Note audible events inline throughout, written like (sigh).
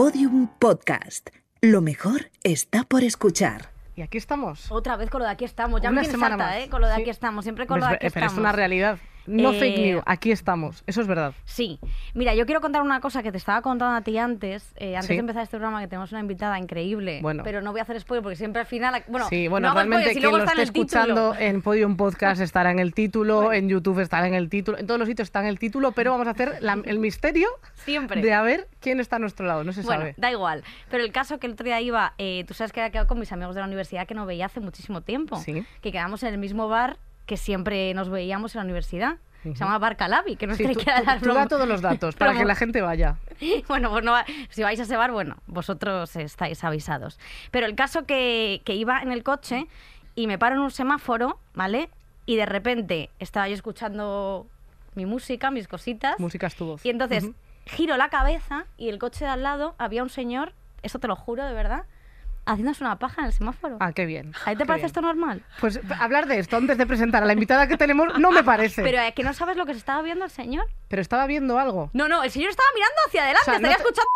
Podium Podcast. Lo mejor está por escuchar. Y aquí estamos. Otra vez con lo de aquí estamos. Ya Una me semana harta, más. ¿eh? Con lo de Sí. aquí estamos. Siempre con lo de es, aquí pero estamos. es una realidad. No Eh, fake news, aquí estamos. Eso es verdad. Sí. Mira, yo quiero contar una cosa que te estaba contando a ti antes, eh, antes Sí. de empezar este programa, que tenemos una invitada increíble. Bueno. Pero no voy a hacer spoiler porque siempre al final. Bueno, sí, bueno, no realmente spoiler, quien lo esté título. escuchando en Podium Podcast (laughs) estará en el título, en YouTube estará en el título, en todos los sitios está en el título, pero vamos a hacer la- el misterio Siempre. de a ver quién está a nuestro lado. No se Bueno, sabe. da igual. Pero el caso que el otro día iba, eh, tú sabes que había quedado con mis amigos de la universidad que no veía hace muchísimo tiempo. Sí. Que quedamos en el mismo bar que siempre nos veíamos en la universidad. Se llama Bar Calabi, que no Sí, que tú, tú- dar tú da broma. todos los datos para que la gente vaya. (laughs) Bueno, pues no va- si vais a ese bar, bueno, vosotros estáis avisados. Pero el caso que, que iba en el coche y me paro en un semáforo, ¿vale? Y de repente estaba yo escuchando mi música, mis cositas. Música es tu voz. Y entonces Ujú. giro la cabeza y el coche de al lado había un señor, eso te lo juro de verdad, haciéndose una paja en el semáforo. Ah, qué bien. ¿A ti te parece bien. esto normal? Pues hablar de esto antes de presentar a la invitada que tenemos no me parece. Pero es que no sabes lo que se estaba viendo el señor. Pero estaba viendo algo. No, no, el señor estaba mirando hacia adelante, O sea, no estaría te- escuchando.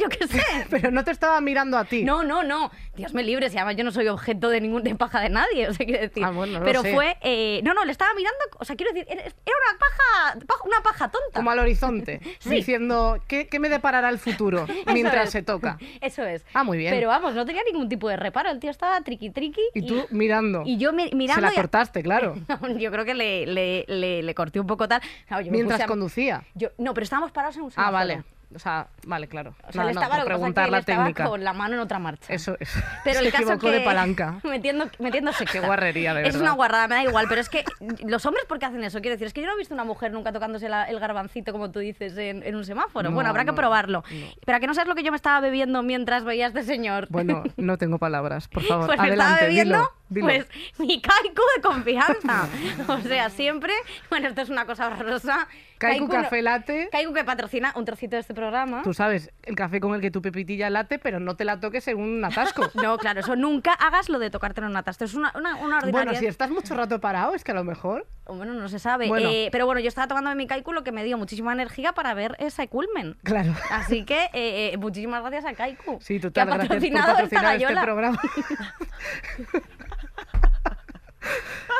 Yo qué sé. (laughs) Pero no te estaba mirando a ti. No, no, no. Dios me libre, si además yo no soy objeto de ningún de paja de nadie, (laughs) o sea, quiero decir. Ah, bueno, no lo Pero sé. fue. eh, no, no, le estaba mirando. O sea, quiero decir, era una paja, paja- una paja tonta. Como al horizonte, (laughs) Sí. diciendo ¿qué, qué me deparará el futuro mientras es. se toca. Eso es. Ah, muy bien. Pero vamos, no tenía ningún tipo de reparo. El tío estaba triqui triqui. Y tú mirando. Y yo mi- mirando. Se la y cortaste, claro. yo creo que le, le, le, le corté un poco tal. Claro, yo me Mientras puse a- conducía. yo- no, pero estábamos parados en un Ah, semáforo. vale. O sea, vale, claro. O sea, Nada, él no, estaba, por lo que pasa es preguntar que él la técnica. con la mano en otra marcha. Eso es. (laughs) Pero se el caso equivocó que... de palanca. (laughs) Metiendo, metiéndose. Qué guarrería, de Es verdad. una guarrada, me da igual, pero es que los hombres, ¿por qué hacen eso? Quiero decir, es que yo no he visto una mujer nunca tocándose la- el garbancito, como tú dices, en, en un semáforo. No, bueno, habrá que no, probarlo. no. Pero que no sabes lo que yo me estaba bebiendo mientras veía a este señor. Bueno, no tengo palabras, por favor. (laughs) Pues me Adelante, estaba bebiendo dilo, dilo. pues mi kaiku de confianza. o sea, siempre, bueno, esto es una cosa horrorosa. Kaiku café latte. Kaiku que patrocina un trocito de este programa. Tú sabes, el café con el que tu pepitilla late, pero no te la toques en un atasco. (laughs) No, claro, eso nunca hagas lo de tocártelo en una taza. Es una, una, una ordinaria. bueno, si estás mucho rato parado, es que a lo mejor. Bueno, no se sabe. Bueno. Eh, pero bueno, yo estaba tomando mi Kaiku, lo que me dio muchísima energía para ver ese culmen. Claro. Así que eh, eh, muchísimas gracias a Kaiku. Sí, que total, ha gracias por patrocinado patrocinar este programa. (laughs)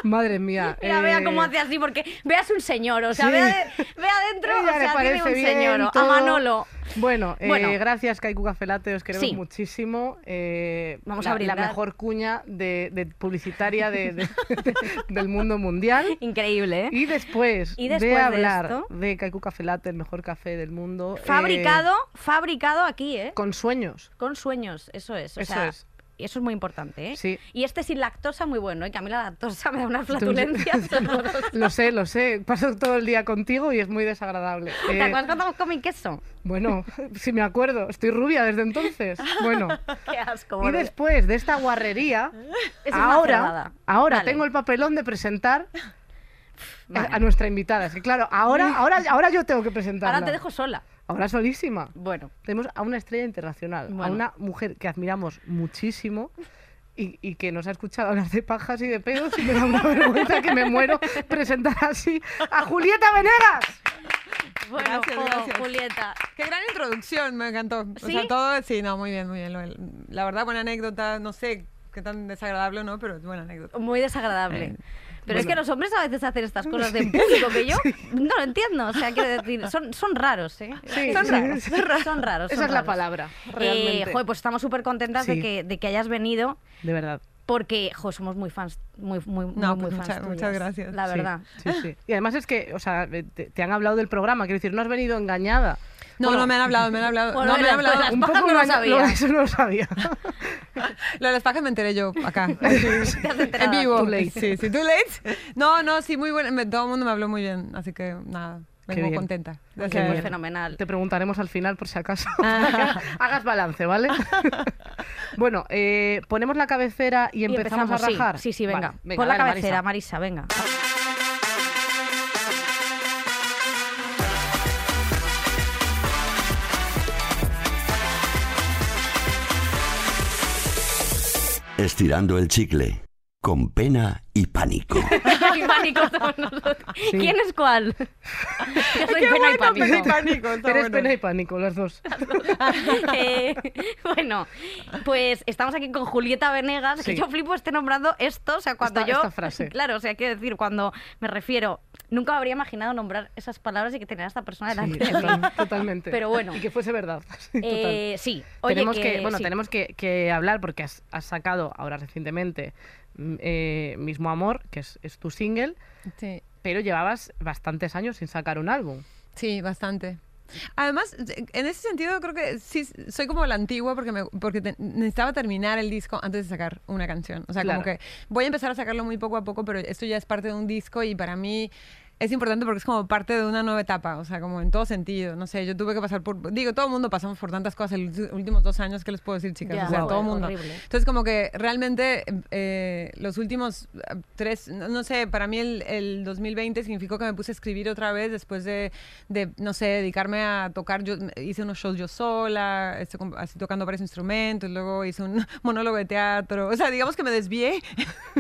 Madre mía. (laughs) Mira, vea eh, cómo hace así, porque veas un señor, o sea, Sí. vea, de- vea adentro, ella o le sea, parece tiene un señor, a. Manolo. Bueno, eh, gracias Kaiku Café Latte, os queremos Sí. muchísimo. eh, Vamos a brindar. La mejor cuña de, de publicitaria de- (laughs) de- del mundo mundial. Increíble, ¿eh? Y después, Y de después de hablar esto- de Kaiku Café Latte, el mejor café del mundo. eh, Fabricado, fabricado aquí, ¿eh? con sueños. Con sueños, eso es. O Eso sea, es. Y Eso es muy importante, ¿eh? Sí. Y este sin lactosa muy bueno, ¿eh? Que a mí la lactosa me da unas flatulencias. (laughs) Lo sé, lo sé. Paso todo el día contigo y es muy desagradable. ¿Te Eh, acuerdas cuando comí queso? bueno, (laughs) si me acuerdo, estoy rubia desde entonces. (laughs) Bueno. Qué asco, Y después de esta guarrería, es ahora, ahora Vale. tengo el papelón de presentar a- nuestra invitada. Es que claro, ahora, ahora, ahora yo tengo que presentarla. Ahora te dejo sola. Ahora solísima. Bueno, Tenemos a una estrella internacional, a Bueno. una mujer que admiramos muchísimo y, y que nos ha escuchado hablar de pajas y de pedos y me da una (laughs) vergüenza que me muero presentar así a Julieta Venegas. bueno, Gracias, jo, gracias. Julieta. Qué gran introducción, me encantó. O ¿Sí? sea, todo, sí, no, muy bien, muy bien. La verdad, buena anécdota, no sé qué tan desagradable o no, pero es buena anécdota. Muy desagradable. Eh, Pero es bueno. que los hombres a veces hacen estas cosas de público que (laughs) yo no lo entiendo. O sea, quiero decir, son, son raros, ¿eh? Sí, son, sí, raros, sí. son raros. Son raros. Esa son es la raros. palabra, Eh, realmente. joder, pues estamos súper contentas de, Sí. que, de que hayas venido De verdad. porque, jo, somos muy fans, muy, muy, No, muy, pues fans muchas- tuyas, muchas gracias. La Sí, verdad. Sí, sí. Y además es que, o sea, te, te han hablado del programa, quiero decir, no has venido engañada. No, Bueno, no me han hablado, me han hablado. Bueno, no, me han lo hablado. las un pajas poco no lo sabía. Eso no lo sabía. Lo de las pajas me enteré yo acá. (laughs) Te has en vivo. Too late. Sí, sí, too late. No, no, sí, muy bueno. Todo el mundo me habló muy bien, así que nada, Qué vengo bien. contenta. Pues Qué muy bien. fenomenal. Te preguntaremos al final por si acaso. que (laughs) hagas balance, ¿vale? (laughs) bueno, eh, ponemos la cabecera y Y empezamos, a rajar. Sí, sí, venga. Vale, venga, Pon la cabecera, Marisa. Marisa, venga. Estirando el chicle. Con pena y pánico. (laughs) y pánico. Sí. ¿Quién es cuál? (laughs) Yo soy Qué pena y bueno, pánico. pena y pánico. Eres bueno. pena y pánico, las dos. (laughs) Eh, bueno, pues estamos aquí con Julieta Venegas, que Sí. yo flipo esté nombrando esto, o sea, cuando Esta- yo... esta frase. Claro, o sea, quiero decir, cuando me refiero, nunca habría imaginado nombrar esas palabras y que tener a esta persona Sí, delante de mí. total- totalmente. Pero bueno. Y que fuese verdad. Sí, total. Eh, sí, oye, tenemos que, bueno, sí. tenemos que, que hablar porque has, has sacado ahora recientemente eh, Mismo Amor, que es, es tu single, Sí. pero llevabas bastantes años sin sacar un álbum. Sí, bastante. Además, en ese sentido creo que sí soy como la antigua porque me, porque te- necesitaba terminar el disco antes de sacar una canción. O sea, como Claro. que voy a empezar a sacarlo muy poco a poco, pero esto ya es parte de un disco y para mí es importante porque es como parte de una nueva etapa, o sea, como en todo sentido. No sé, yo tuve que pasar por... Digo, todo el mundo pasamos por tantas cosas en los últimos dos años, ¿qué les puedo decir, chicas? O sea, todo el mundo. horrible. Entonces, como que realmente eh, los últimos eh, tres, no, no sé, para mí el, el 2020 significó que me puse a escribir otra vez después de, de, no sé, dedicarme a tocar. Yo hice unos shows yo sola, com- así tocando varios instrumentos, luego hice un (laughs) monólogo de teatro. O sea, digamos que me desvié.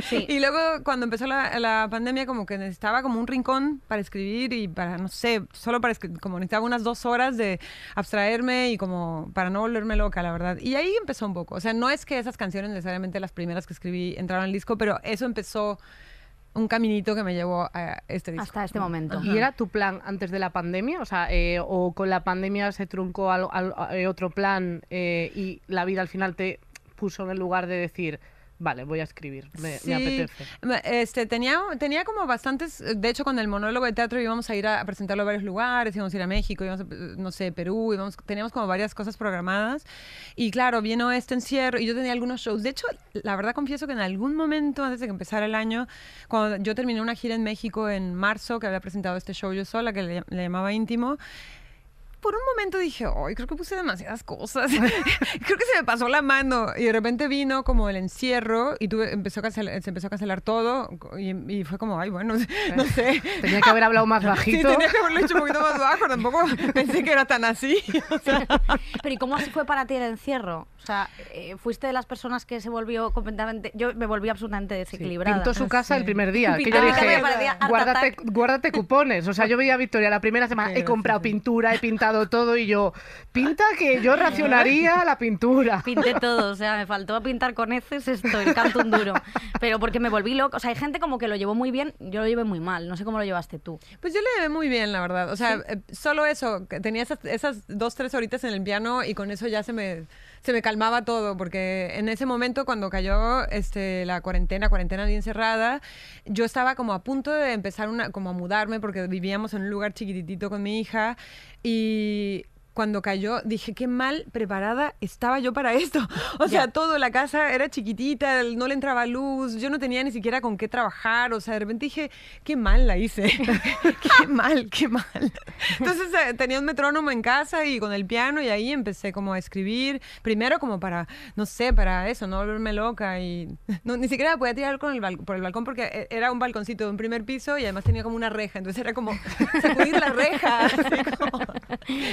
Sí. (laughs) y luego, cuando empezó la, la pandemia, como que necesitaba como un rincón para escribir y para, no sé, solo para escribir, como necesitaba unas dos horas de abstraerme y como para no volverme loca, la verdad. Y ahí empezó un poco. O sea, no es que esas canciones necesariamente las primeras que escribí entraron al disco, pero eso empezó un caminito que me llevó a este disco. Hasta este momento. ¿Y era tu plan antes de la pandemia? O sea, eh, o con la pandemia se truncó al- al- eh, otro plan eh, y la vida al final te puso en el lugar de decir, vale, voy a escribir, me, me Sí, apetece. me- Este, tenía, tenía como bastantes, de hecho con el monólogo de teatro íbamos a ir a, a presentarlo a varios lugares, íbamos a ir a México, íbamos a, no sé, Perú, íbamos, teníamos como varias cosas programadas y claro, vino este encierro y yo tenía algunos shows. De hecho, la verdad confieso que en algún momento antes de que empezara el año, cuando yo terminé una gira en México en marzo, que había presentado este show yo sola, que le, le llamaba íntimo, por un momento dije, ay, creo que puse demasiadas cosas. (laughs) creo que se me pasó la mano. Y de repente vino como el encierro y tuve, empezó a cancelar- se empezó a cancelar todo. Y, y fue como, ay, bueno, (laughs) no sé. Tenía que haber hablado más (laughs) Sí, bajito. tenía que haberlo hecho un poquito más bajo. Tampoco pensé que era tan así. O sea, Pero ¿y cómo así fue para ti el encierro? O sea, eh, fuiste de las personas que se volvió completamente... Yo me volví absolutamente desequilibrada. Pintó su casa el sí. primer día. Que yo dije, guárdate, Attack". guárdate cupones. O sea, yo veía a Victoria la primera semana, he comprado pintura, he pintado todo y yo, pinta que yo (laughs) racionaría la pintura. (laughs) Pinté todo, o sea, me faltó pintar con heces esto, el canto un duro. Pero porque me volví loco. O sea, hay gente como que lo llevó muy bien, yo lo llevé muy mal. No sé cómo lo llevaste tú. Pues yo le llevé muy bien, la verdad. O sea, eh, solo eso, que tenía esas, esas dos, tres horitas en el piano y con eso ya se me, se me calmaba todo, porque en ese momento cuando cayó este, la cuarentena, cuarentena bien cerrada, yo estaba como a punto de empezar una, como a mudarme, porque vivíamos en un lugar chiquititito con mi hija y cuando cayó dije qué mal preparada estaba yo para esto. (laughs) O sea, todo la casa era chiquitita, no le entraba luz, yo no tenía ni siquiera con qué trabajar, o sea, de repente dije, qué mal la hice. (laughs) qué (laughs) mal, qué mal. Entonces eh, tenía un metrónomo en casa y con el piano y ahí empecé como a escribir, primero como para, no sé, para eso, no volverme loca y no, ni siquiera podía tirar con el por el balcón porque eh, era un balconcito de un primer piso y además tenía como una reja, entonces era como sacudir la reja, así como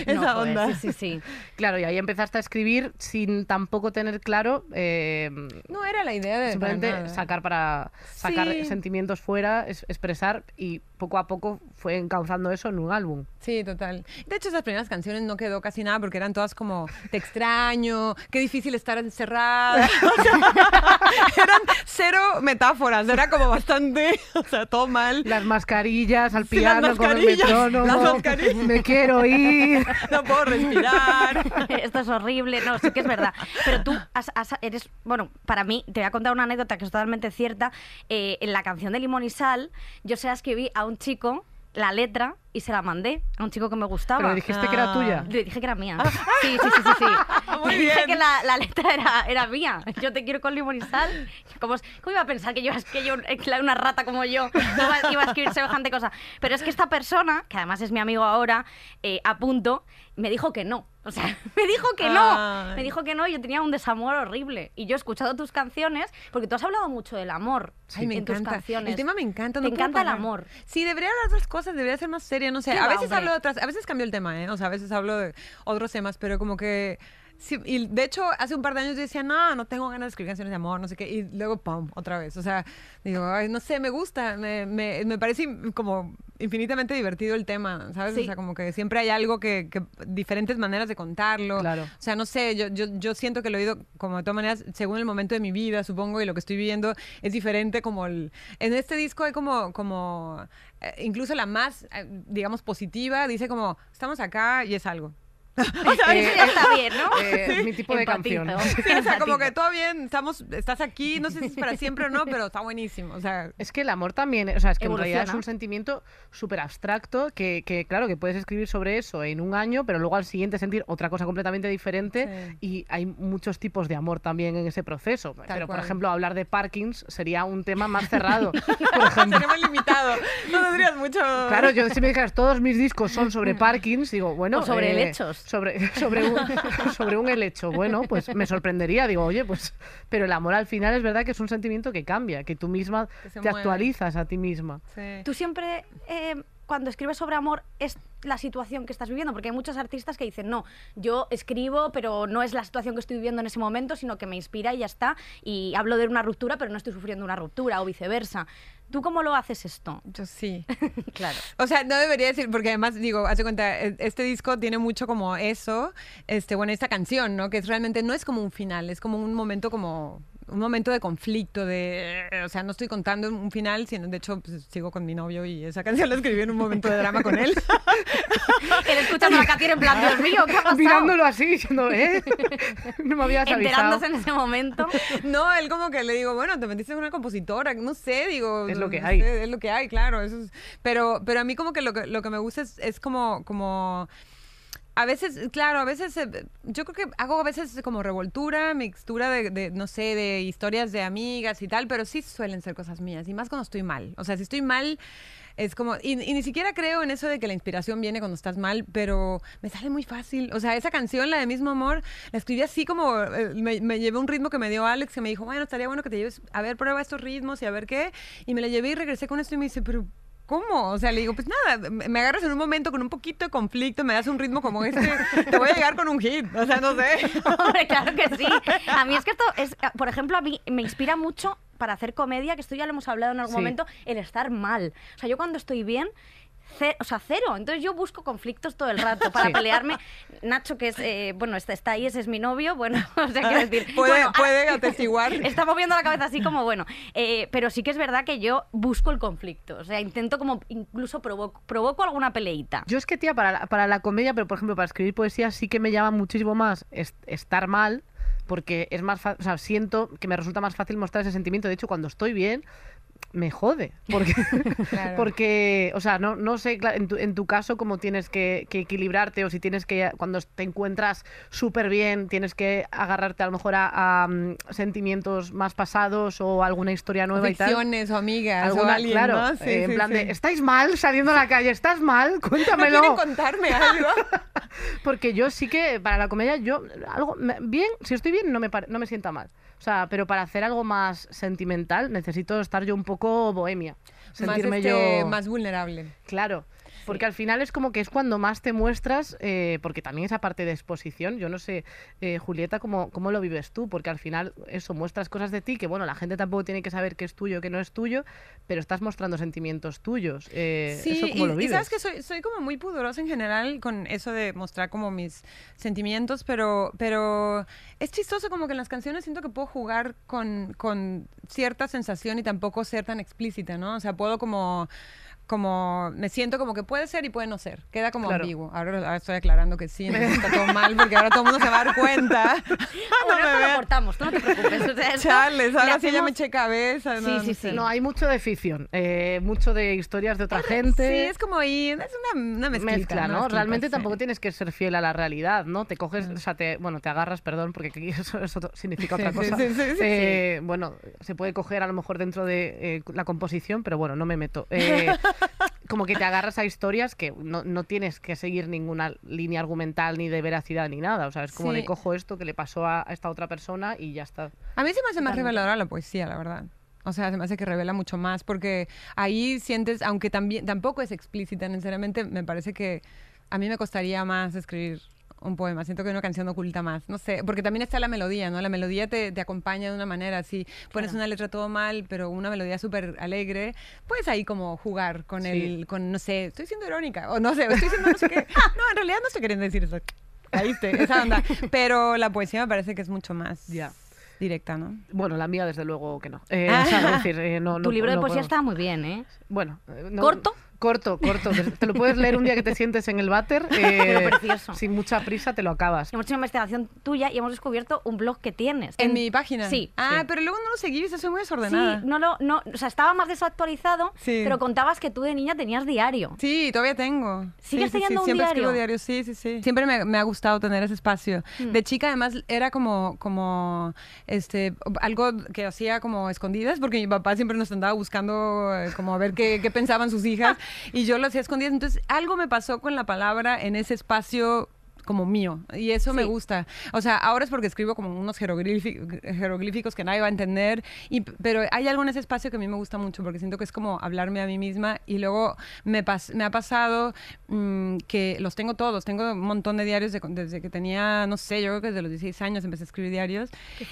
esa No, pues, onda. Sí, sí, sí. Claro, y ahí empezaste a escribir sin tampoco tener claro, eh, No era la idea de simplemente nada. sacar para sacar Sí. sentimientos fuera, es- expresar y poco a poco fue encauzando eso en un álbum. Sí, total. De hecho, esas primeras canciones no quedó casi nada porque eran todas como te extraño, qué difícil estar encerrada. (laughs) O sea, (laughs) eran cero metáforas, era como bastante, o sea, todo mal. Las mascarillas al Sí, las piano con el mascarillas, metrónomo. las mascarillas. Me quiero ir. (laughs) No puedo respirar. Esto es horrible. No, sí que es verdad. Pero tú has- has- eres, bueno, para mí, te voy a contar una anécdota que es totalmente cierta. Eh, en la canción de Limón y Sal, yo se la escribí a un chico la letra y se la mandé a un chico que me gustaba. Pero le dijiste que era Ah. tuya. Le dije que era mía. Sí, sí, sí, sí. sí. (laughs) Muy Le dije bien. que la, la letra era, era mía. Yo te quiero con limón y sal. ¿Cómo, cómo iba a pensar que yo, que yo, una rata como yo, no iba, iba a escribir semejante cosa? Pero es que esta persona, que además es mi amigo ahora, eh, a punto, me dijo que no. O sea, (laughs) me dijo que no. Ay. Me dijo que no y yo tenía un desamor horrible. Y yo he escuchado tus canciones, porque tú has hablado mucho del amor me en tus encanta. canciones. El tema me encanta. Te no puedo encanta el amor. Sí, debería hablar de otras cosas, debería ser más seria, no sé. ¿Qué A va, veces hombre? hablo de otras, a veces cambio el tema, ¿eh? O sea, a veces hablo de otros temas, pero como que Sí, y de hecho, hace un par de años yo decía, no, no tengo ganas de escribir canciones de amor, no sé qué. Y luego, pum, otra vez. O sea, digo, ay, no sé, me gusta. Me, me, me parece como infinitamente divertido el tema, ¿sabes? Sí. O sea, como que siempre hay algo que, que diferentes maneras de contarlo. Claro. O sea, no sé, yo, yo, yo siento que lo he oído como de todas maneras, según el momento de mi vida, supongo, y lo que estoy viviendo es diferente como el... En este disco hay como, como eh, incluso la más, eh, digamos, positiva, dice como, estamos acá y es algo. Eso ya está (laughs) bien, ¿no? Eh, mi tipo de canción. Sí, o sea, como que todo bien, estamos, estás aquí, no sé si es para siempre o no, pero está buenísimo. O sea, Es que el amor también, o sea, es que en realidad es un sentimiento súper abstracto que, que, claro, que puedes escribir sobre eso en un año, pero luego al siguiente sentir otra cosa completamente diferente Sí. y hay muchos tipos de amor también en ese proceso. pero, por ejemplo, hablar de Parkins sería un tema más cerrado. (laughs) por ejemplo. sería muy limitado. No tendrías mucho... Claro, yo si me dijeras todos mis discos son sobre Parkins, digo, bueno. O sobre eh, helechos. Sobre, (laughs) sobre, un, sobre un helecho. Bueno, pues me sorprendería, digo, oye, pues. Pero el amor al final es verdad que es un sentimiento que cambia, que tú misma Que te mueve. actualizas a ti misma. Sí. Tú siempre, eh, cuando escribes sobre amor, es la situación que estás viviendo, porque hay muchos artistas que dicen, no, yo escribo, pero no es la situación que estoy viviendo en ese momento, sino que me inspira y ya está, y hablo de una ruptura, pero no estoy sufriendo una ruptura, o viceversa. ¿Tú cómo lo haces esto? Yo sí. (laughs) claro. O sea, no debería decir, porque además, digo, hace cuenta, e- este disco tiene mucho como eso, este, bueno, esta canción, ¿no? Que es realmente, no es como un final, es como un momento como, un momento de conflicto, de, o sea, no estoy contando un final, sino, de hecho, pues, sigo con mi novio y esa (laughs) canción la escribí en un momento de drama con él. (laughs) Él escuchando la canción en plan, Dios mío, ¿qué ha pasado? Mirándolo así, diciendo, ¿eh? (laughs) No me habías avisado. Enterándose en ese momento. No, él como que le digo, bueno, te metiste con una compositora, no sé, digo. Es lo que no hay. sé, es lo que hay, claro. Eso es- pero, pero a mí como que lo que, lo que me gusta es, es como, como... A veces, claro, a veces, eh, yo creo que hago a veces como revoltura, mixtura de, de, no sé, de historias de amigas y tal, pero sí suelen ser cosas mías, y más cuando estoy mal. O sea, si estoy mal, es como, y, y ni siquiera creo en eso de que la inspiración viene cuando estás mal, pero me sale muy fácil. O sea, esa canción, la de Mismo Amor, la escribí así como, eh, me, me llevé un ritmo que me dio Alex, que me dijo, bueno, estaría bueno que te lleves, a ver, prueba estos ritmos y a ver qué. Y me la llevé y regresé con esto y me dice, pero... ¿Cómo? O sea, le digo, pues nada, me agarras en un momento con un poquito de conflicto, me das un ritmo como este, te voy a llegar con un hit. O sea, no sé. (laughs) Hombre, claro que sí. A mí es que esto es, por ejemplo, a mí me inspira mucho para hacer comedia, que esto ya lo hemos hablado en algún Sí. momento, el estar mal. O sea, yo cuando estoy bien, ce- o sea, cero. Entonces yo busco conflictos todo el rato para Sí. pelearme. Nacho, que es, eh, bueno, está, está ahí, ese es mi novio, bueno, (laughs) o sea, quiero decir... (laughs) Puede, bueno, ah, puede atestiguar. (laughs) Está moviendo la cabeza así como, bueno, eh, pero sí que es verdad que yo busco el conflicto. O sea, intento como, incluso provoco, provoco alguna peleita. Yo es que, tía, para la, para la comedia, pero por ejemplo, para escribir poesía sí que me llama muchísimo más est- estar mal, porque es más fácil, o sea, siento que me resulta más fácil mostrar ese sentimiento. De hecho, cuando estoy bien, me jode. Porque, (laughs) Claro. porque o sea, no, no sé, en tu, en tu caso, cómo tienes que, que equilibrarte o si tienes que, cuando te encuentras súper bien, tienes que agarrarte a lo mejor a, a, mm, sentimientos más pasados o alguna historia nueva y tal. Ficciones o amigas o Alguna, alguien, claro, ¿no? Sí, eh, en plan sí. de, ¿estáis mal saliendo a la calle? ¿Estás mal? ¿No Cuéntamelo. quieren contarme algo? (laughs) Porque yo sí que para la comedia, yo algo bien, si estoy bien, no me, no me sienta mal. O sea, pero para hacer algo más sentimental necesito estar yo un poco bohemia. más, Sentirme este, yo. más vulnerable. Claro. Porque al final es como que es cuando más te muestras, eh, porque también esa parte de exposición, yo no sé, eh, Julieta, ¿cómo, ¿cómo lo vives tú? Porque al final eso, muestras cosas de ti que, bueno, la gente tampoco tiene que saber qué es tuyo, qué no es tuyo, pero estás mostrando sentimientos tuyos. Eh, Sí, ¿Eso cómo y, lo y vives? sabes que soy, soy como muy pudorosa en general con eso de mostrar como mis sentimientos, pero, pero es chistoso como que en las canciones siento que puedo jugar con, con cierta sensación y tampoco ser tan explícita, ¿no? O sea, puedo como como me siento como que puede ser y puede no ser queda como Claro. ambiguo ahora, ahora estoy aclarando que sí está todo mal porque ahora todo el mundo se va a dar cuenta (laughs) Bueno, me esto lo vean. cortamos, tú no te preocupes. O sea, (laughs) Chales, le ahora sí ya me eché cabeza no, Sí, no sí, sé. sí. No, hay mucho de ficción, eh, mucho de historias de otra gente. sí es como ahí es una, una mezclita, mezcla, ¿no? mezclita, Realmente sí. tampoco tienes que ser fiel a la realidad, ¿no? Te coges, o sea, te, bueno, te agarras, perdón, porque aquí (laughs) eso, eso significa Sí, otra sí, cosa. sí, sí, sí, Eh, Bueno, se puede coger a lo mejor dentro de eh, la composición, pero bueno, no me meto. Como que te agarras a historias que no, no tienes que seguir ninguna línea argumental ni de veracidad ni nada. O sea, es como Sí. de cojo esto que le pasó a, a esta otra persona y ya está. A mí se me hace más reveladora la poesía, la verdad. O sea, se me hace que revela mucho más porque ahí sientes, aunque también tampoco es explícita necesariamente, me parece que a mí me costaría más escribir un poema, siento que una canción oculta más, no sé, porque también está la melodía, ¿no? La melodía te, te acompaña de una manera, si pones una letra todo mal, pero una melodía súper alegre, puedes ahí como jugar con Sí. el, con, no sé, estoy siendo irónica, o no sé, estoy siendo no sé qué, (laughs) no, en realidad no estoy queriendo decir eso, caíste, esa onda, pero la poesía me parece que es mucho más Ya. directa, ¿no? Bueno, la mía desde luego que no. Eh, o sea, decir, eh, no, (laughs) Tu no- libro de no poesía puedo. está muy bien, ¿eh? Bueno, eh, no- ¿Corto? Corto, corto. Te- lo puedes leer un día que te sientes en el váter. (laughs) eh, precioso. Sin mucha prisa te lo acabas. Hemos hecho una investigación tuya y hemos descubierto un blog que tienes. En, mi página. Sí. Ah, Sí. pero luego no lo seguí, viste, soy muy Sí, desordenada. no lo, no, o sea, estaba más desactualizado, Sí. pero contabas que tú de niña tenías diario. Sí, todavía tengo. ¿Sigues sí, sí, teniendo sí, un siempre diario? escribo diario, sí, sí, sí. Siempre me, me ha gustado tener ese espacio. Hmm. De chica, además, era como, como, este, algo que hacía como escondidas, porque mi papá siempre nos andaba buscando, eh, como a ver qué, qué pensaban sus hijas, y yo lo hacía escondidas. Entonces, algo me pasó con la palabra en ese espacio como mío y eso me Sí. gusta o sea ahora es porque escribo como unos jeroglíficos, que nadie va a entender y, pero hay algo en ese espacio que a mí me gusta mucho porque siento que es como hablarme a mí misma y luego me, pas- me ha pasado mm, que los tengo todos tengo un montón de diarios de- desde que tenía no sé yo creo que desde los 16 años empecé a escribir diarios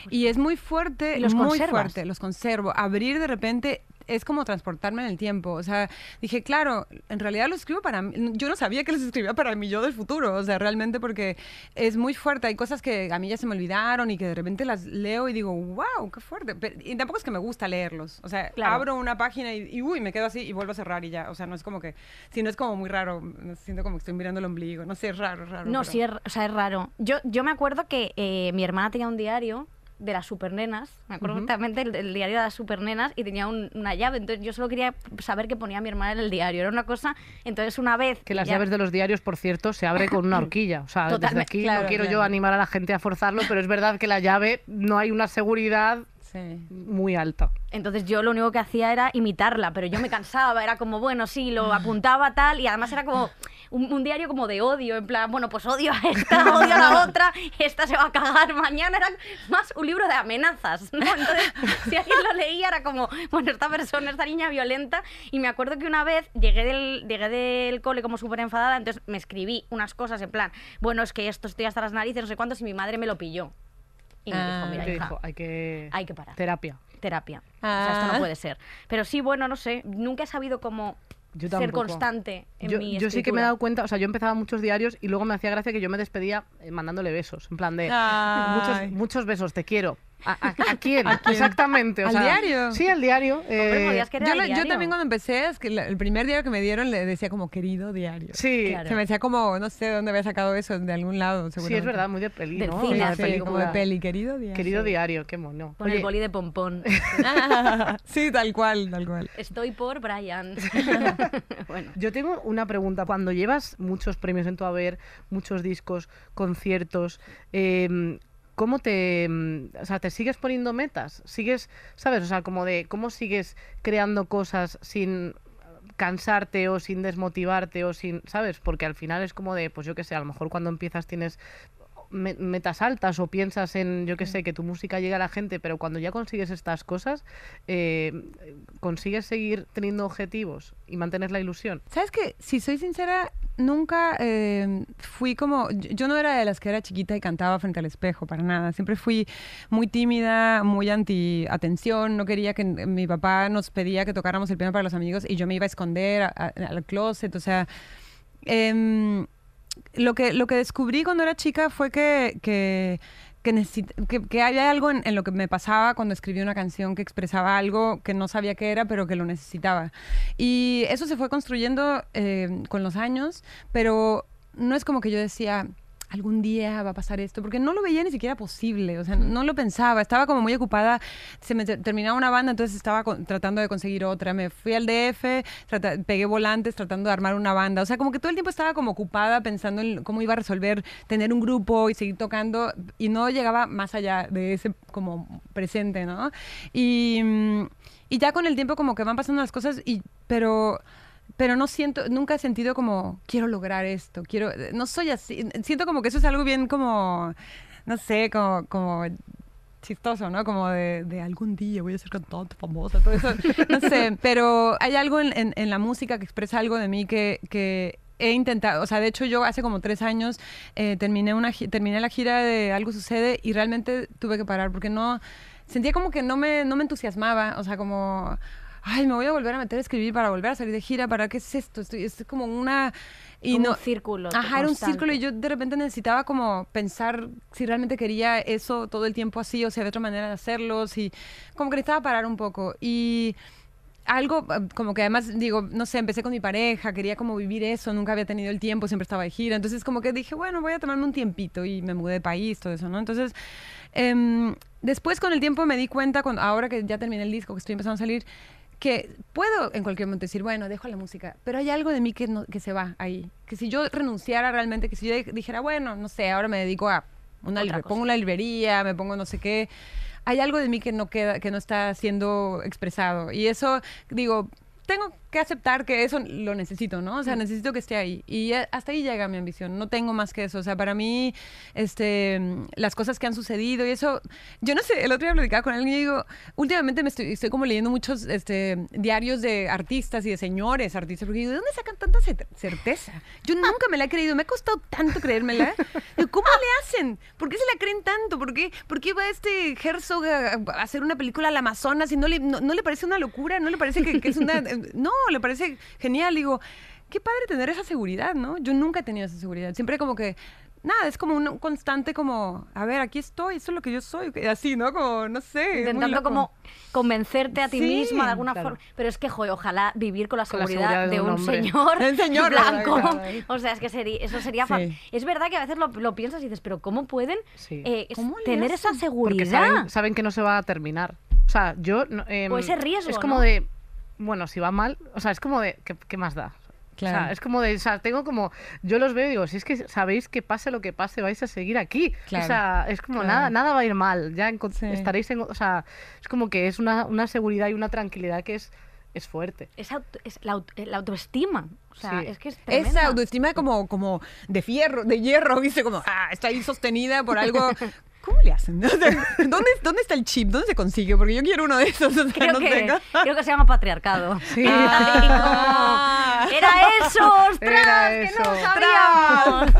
y es muy fuerte ¿Y los muy conservas? fuerte los conservo abrir de repente es como transportarme en el tiempo. O sea, dije, claro, en realidad lo escribo para mí. Yo no sabía que los escribía para mi yo del futuro. O sea, realmente porque es muy fuerte. Hay cosas que a mí ya se me olvidaron y que de repente las leo y digo, wow, qué fuerte. Pero- y tampoco es que me gusta leerlos. O sea, Claro. abro una página y, y, uy, me quedo así y vuelvo a cerrar y ya. O sea, no es como que, si no es como muy raro. Me siento como que estoy mirando el ombligo. No sé, es raro, es raro. No, pero- sí, es, o sea, es raro. Yo, yo me acuerdo que eh, mi hermana tenía un diario de las supernenas, me acuerdo perfectamente el, el diario de las supernenas y tenía un- una llave, entonces yo solo quería saber qué ponía mi hermana en el diario, era una cosa, entonces una vez... Que las ya- llaves de los diarios, por cierto, se abre con una horquilla. O sea, desde aquí claro, no quiero yo animar a la gente a forzarlo, pero es verdad que la llave no hay una seguridad Sí. muy alta. Entonces yo lo único que hacía era imitarla, pero yo me cansaba, era como, bueno, sí, lo apuntaba tal, y además era como un, un diario como de odio, en plan, bueno, pues odio a esta, (laughs) odio a la otra, esta se va a cagar mañana, era más un libro de amenazas, ¿no? Entonces, si alguien lo leía era como, bueno, esta persona, esta niña violenta, y me acuerdo que una vez llegué del, llegué del cole como súper enfadada, entonces me escribí unas cosas en plan, bueno, es que esto estoy hasta las narices, no sé cuántos, y mi madre me lo pilló. Y me Ah. dijo, mira, hija, dijo, hay que... hay que parar Terapia. terapia. O sea, esto Ah. no puede ser. Pero sí, bueno, no sé, nunca he sabido cómo Yo ser constante en Yo, mi yo sí que me he dado cuenta, o sea, yo empezaba muchos diarios y luego me hacía gracia que yo me despedía eh, mandándole besos, en plan de (laughs) muchos, muchos besos, te quiero. ¿A, a- a quién? (laughs) ¿A quién? Exactamente. o ¿Al sea, diario? Sí, al diario. Hombre, eh, Yo, también cuando empecé, es que la- el primer diario que me dieron le decía como querido diario. sí, Claro. Se me decía como, no sé de dónde había sacado eso, de algún lado, sí, seguramente. es verdad, muy de peli, Del ¿no? cine, Una sí, Sí, película. como de peli, querido diario. Querido diario, qué mono. Con Oye, el boli de pompón. (laughs) (laughs) sí, tal cual, tal cual. Estoy por Brian. bueno. Yo tengo una pregunta. Cuando llevas muchos premios en tu haber, muchos discos, conciertos, eh, ¿cómo te, mm, o sea, te sigues poniendo metas? ¿Sigues, sabes? O sea, como de cómo sigues creando cosas sin cansarte o sin desmotivarte o sin, ¿sabes? Porque al final es como de, pues yo qué sé, a lo mejor cuando empiezas tienes metas altas o piensas en, yo qué sé, que tu música llega a la gente, pero cuando ya consigues estas cosas, eh, consigues seguir teniendo objetivos y mantener la ilusión. ¿Sabes qué? Si soy sincera, nunca eh, fui como... Yo yo no era de las que era chiquita y cantaba frente al espejo, para nada. Siempre fui muy tímida, muy anti-atención. No quería que mi papá nos pedía que tocáramos el piano para los amigos y yo me iba a esconder a- a- al closet. O sea... em, lo que, lo que descubrí cuando era chica fue que, que, que, necesit- que, había algo en, lo que me pasaba cuando escribí una canción que expresaba algo que no sabía qué era, pero que lo necesitaba. Y eso se fue construyendo eh, con los años, pero no es como que yo decía, algún día va a pasar esto, porque no lo veía ni siquiera posible, o sea, no lo pensaba, estaba como muy ocupada, se me te- terminaba una banda, entonces estaba tratando de conseguir otra, me fui al DF, pegué volantes tratando de armar una banda, o sea, como que todo el tiempo estaba como ocupada pensando en cómo iba a resolver tener un grupo y seguir tocando, y no llegaba más allá de ese como presente, ¿no? Y, y ya con el tiempo como que van pasando las cosas, y, pero pero no siento, nunca he sentido como, quiero lograr esto, quiero, no soy así, siento como que eso es algo bien como, no sé, como, como chistoso, ¿no? Como de, de algún día voy a ser cantante famosa, todo eso, no sé, (laughs) pero hay algo en, en- en la música que expresa algo de mí que, que he intentado, o sea, de hecho yo hace como tres años eh, terminé, una, terminé la gira de Algo Sucede y realmente tuve que parar porque no, sentía como que no me, no me entusiasmaba, o sea, como, ay, me voy a volver a meter a escribir para volver a salir de gira, ¿para qué es esto? Estoy, es como una... Y Como no, un círculo Ajá, era un círculo y yo de repente necesitaba como pensar si realmente quería eso todo el tiempo así o si había otra manera de hacerlo, si como que necesitaba parar un poco y algo eh, como que además digo, no sé, empecé con mi pareja, quería como vivir eso, nunca había tenido el tiempo, siempre estaba de gira, entonces como que dije, bueno, voy a tomarme un tiempito y me mudé de país, todo eso, ¿no? Entonces, em, después con el tiempo me di cuenta, cuando, ahora que ya terminé el disco, que estoy empezando a salir, que puedo en cualquier momento decir, bueno, dejo la música, pero hay algo de mí que, no- que se va ahí. Que si yo renunciara realmente, que si yo dijera, bueno, no sé, ahora me dedico a una Otra cosa. pongo una librería, me pongo no sé qué, hay algo de mí que no queda, que no está siendo expresado. Y eso, digo, tengo que aceptar que eso lo necesito, ¿no? O sea, necesito que esté ahí. Y hasta ahí llega mi ambición. No tengo más que eso. O sea, para mí, este, las cosas que han sucedido y eso, yo no sé, el otro día platicaba con alguien y digo, últimamente me estoy, estoy como leyendo muchos este, diarios de artistas y de señores artistas, porque digo, ¿de dónde sacan tanta cer- certeza? Yo nunca me la he creído, me ha costado tanto creérmela. Digo, ¿Cómo le hacen? ¿Por qué se la creen tanto? ¿Por qué, por qué va este Herzog a, a hacer una película al Amazonas y no le, no, no le parece una locura? ¿No le parece que, que es una... No, le parece genial. Digo, qué padre tener esa seguridad, ¿no? Yo nunca he tenido esa seguridad. Siempre como que... Nada, es como un constante como, a ver, aquí estoy, esto es lo que yo soy, así, ¿no? Como, no sé. Intentando como convencerte a ti Sí, misma de alguna claro. forma. Pero es que, joder, ojalá vivir con la Con la seguridad, seguridad de un un, señor, (laughs) Un señor, blanco. claro, O sea, es que sería, eso sería... Sí. Es verdad que a veces lo, lo piensas y dices, pero ¿cómo pueden Sí. eh, ¿Cómo tener esa seguridad? Porque saben, saben que no se va a terminar. O sea, yo... em, O ese riesgo, Es como ¿no? de... Bueno, si va mal... O sea, es como de... ¿Qué, qué más da? O sea, Claro. es como de... O sea, tengo como... Yo los veo y digo, si es que sabéis que pase lo que pase, vais a seguir aquí. Claro. O sea, es como Claro. nada, nada va a ir mal. Ya Sí. estaréis en... O sea, es como que es una, una seguridad y una tranquilidad que es, es fuerte. Es, auto- es la, auto- la autoestima. O sea, Sí. es que es tremenda. Esa autoestima como, como de fierro, de hierro, (laughs) ¿viste? Como, ah, está ahí sostenida por algo. (laughs) ¿Cómo le hacen? (laughs) O sea, ¿dónde, ¿Dónde está el chip? ¿Dónde se consigue? Porque yo quiero uno de esos. o sea, Creo, no que, sé. creo que se llama patriarcado. Sí. Ay, no. Era eso, ostras, Era que eso. no lo sabíamos.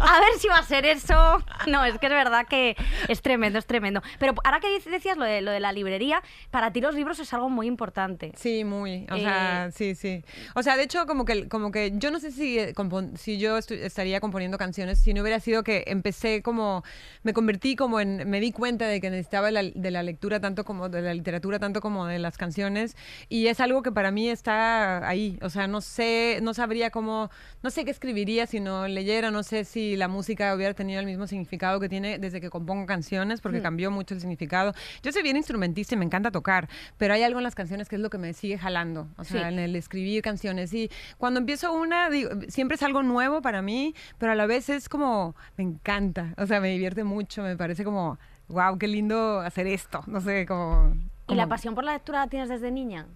A ver si va a ser eso. No, es que es verdad que es tremendo, es tremendo. Pero ahora que decías lo de, lo de la librería, para ti los libros es algo muy importante. Sí, muy. O Eh, sea, sí, sí. O sea, de hecho, como que, como que yo no sé si, eh, si yo estu- estaría componiendo canciones si no hubiera sido que empecé como, me convertí como en, me di cuenta de que necesitaba la- de la lectura tanto como de la literatura, tanto como de las canciones. Y es algo que para mí está ahí. O sea, no sé, no sabría cómo, no sé qué escribiría si no leyera, no sé si la música hubiera tenido el mismo significado que tiene desde que compongo canciones, porque cambió mucho el significado. Yo soy bien instrumentista y me encanta tocar, pero hay algo en las canciones que es lo que me sigue jalando, o sea, Sí. en el escribir canciones. Y cuando empiezo una, digo, siempre es algo nuevo para mí, pero a la vez es como, me encanta, o sea, me divierte mucho, me parece como, wow, qué lindo hacer esto, no sé, como... ¿Y la como- pasión por la lectura la tienes desde niña?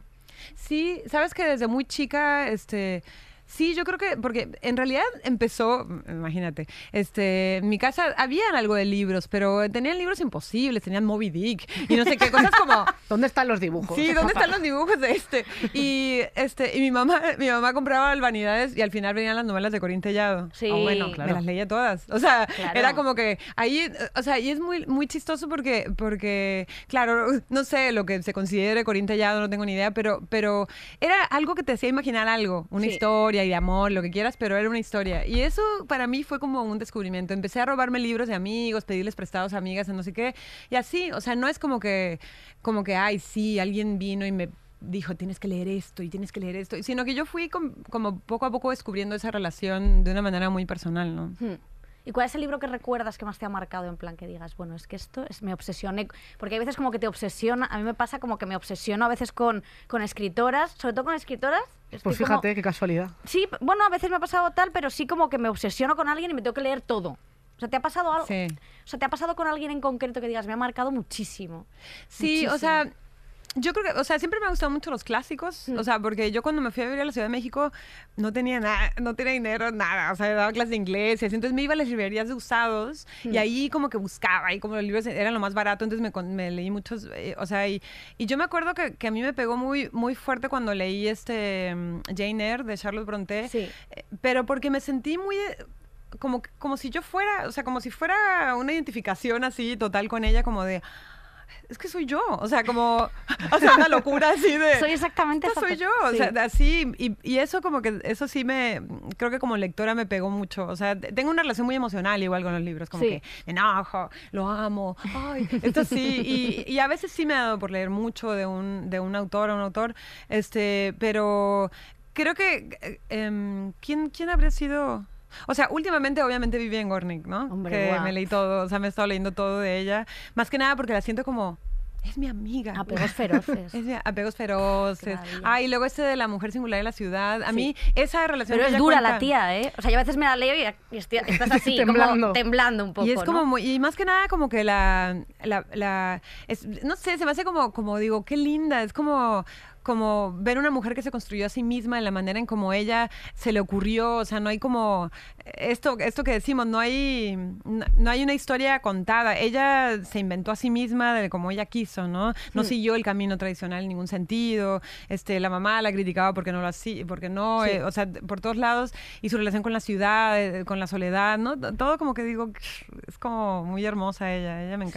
Sí, sabes que desde muy chica, este, sí, yo creo que, porque en realidad empezó, imagínate, este, en mi casa habían algo de libros, pero tenían libros imposibles, tenían Moby Dick y no sé qué cosas como, (laughs) ¿Dónde están los dibujos? sí, ¿dónde están los dibujos de este? Y este, y mi mamá, mi mamá compraba albanidades y al final venían las novelas de Corín Tellado. Sí. Ah, bueno, claro. me las leía todas. O sea, Claro. era como que ahí, o sea, y es muy, muy chistoso porque, porque, claro, no sé lo que se considere Corín Tellado, no tengo ni idea, pero, pero era algo que te hacía imaginar algo, una Sí. historia y de amor, lo que quieras, pero era una historia. Y eso para mí fue como un descubrimiento. Empecé a robarme libros de amigos, pedirles prestados a amigas, a no sé qué, y así, o sea, no es como que, como que, ay, sí, alguien vino y me dijo, tienes que leer esto y tienes que leer esto, sino que yo fui com- como poco a poco descubriendo esa relación de una manera muy personal, ¿no? Hmm. ¿Y cuál es el libro que recuerdas que más te ha marcado en plan que digas, bueno, es que esto es, me obsesioné? Porque hay veces como que te obsesiona, a mí me pasa como que me obsesiono a veces con, con escritoras, sobre todo con escritoras. estoy Pues como- fíjate, qué casualidad. Sí, bueno, a veces me ha pasado tal, pero sí como que me obsesiono con alguien y me tengo que leer todo. O sea, ¿te ha pasado algo? Sí. O sea, ¿te ha pasado con alguien en concreto que digas, me ha marcado muchísimo? Sí, o sea, yo creo que, o sea, siempre me han gustado mucho los clásicos, Mm. o sea, porque yo cuando me fui a vivir a la Ciudad de México no tenía nada, no tenía dinero, nada, o sea, daba clases de inglés, entonces me iba a las librerías de usados Mm. y ahí como que buscaba, y como los libros eran lo más barato, entonces me, leí muchos, eh, o sea, y, y yo me acuerdo que, que a mí me pegó muy, muy fuerte cuando leí este mm, Jane Eyre de Charlotte Brontë, Sí. eh, pero porque me sentí muy... Como, como si yo fuera, o sea, como si fuera una identificación así total con ella, como de, es que soy yo, o sea, como, (laughs) o sea, una locura así de... Soy exactamente "Esta esa soy yo, persona". o sea, así, y, y eso como que, eso sí me, creo que como lectora me pegó mucho, o sea, te- tengo una relación muy emocional igual con los libros, como Sí. que me enojo, lo amo, ay, esto sí, y, y a veces sí me ha dado por leer mucho de un, de un autor o un autor, este, pero creo que, eh, em, ¿quién, ¿quién habría sido...? O sea, últimamente obviamente viví en Gornick, ¿no? Hombre, que guau. me leí todo, o sea, me he estado leyendo todo de ella. Más que nada porque la siento como, es mi amiga. Apegos feroces. (laughs) Es mi- apegos feroces. maravilla. Ah, y luego este de la mujer singular de la ciudad. A Sí. mí esa relación Pero que es dura la cuenta- tía, ¿eh? O sea, yo a veces me la leo y, y estoy- estás así, (laughs) Temblando. como temblando un poco, y es como ¿no? muy, y más que nada como que la, la, la- es- no sé, se me hace como, como digo, qué linda, es como, como ver una mujer que se construyó a sí misma en la manera en como ella se le ocurrió, o sea, no hay como esto, esto que decimos, no hay, no, no hay una historia contada, ella se inventó a sí misma de como ella quiso, ¿no? No siguió el camino tradicional en ningún sentido, este, la mamá la criticaba porque no lo hacía, porque no, Sí. eh, o sea, por todos lados, y su relación con la ciudad, eh, con la soledad, ¿no? Todo como que digo, es como muy hermosa ella, ella me Sí.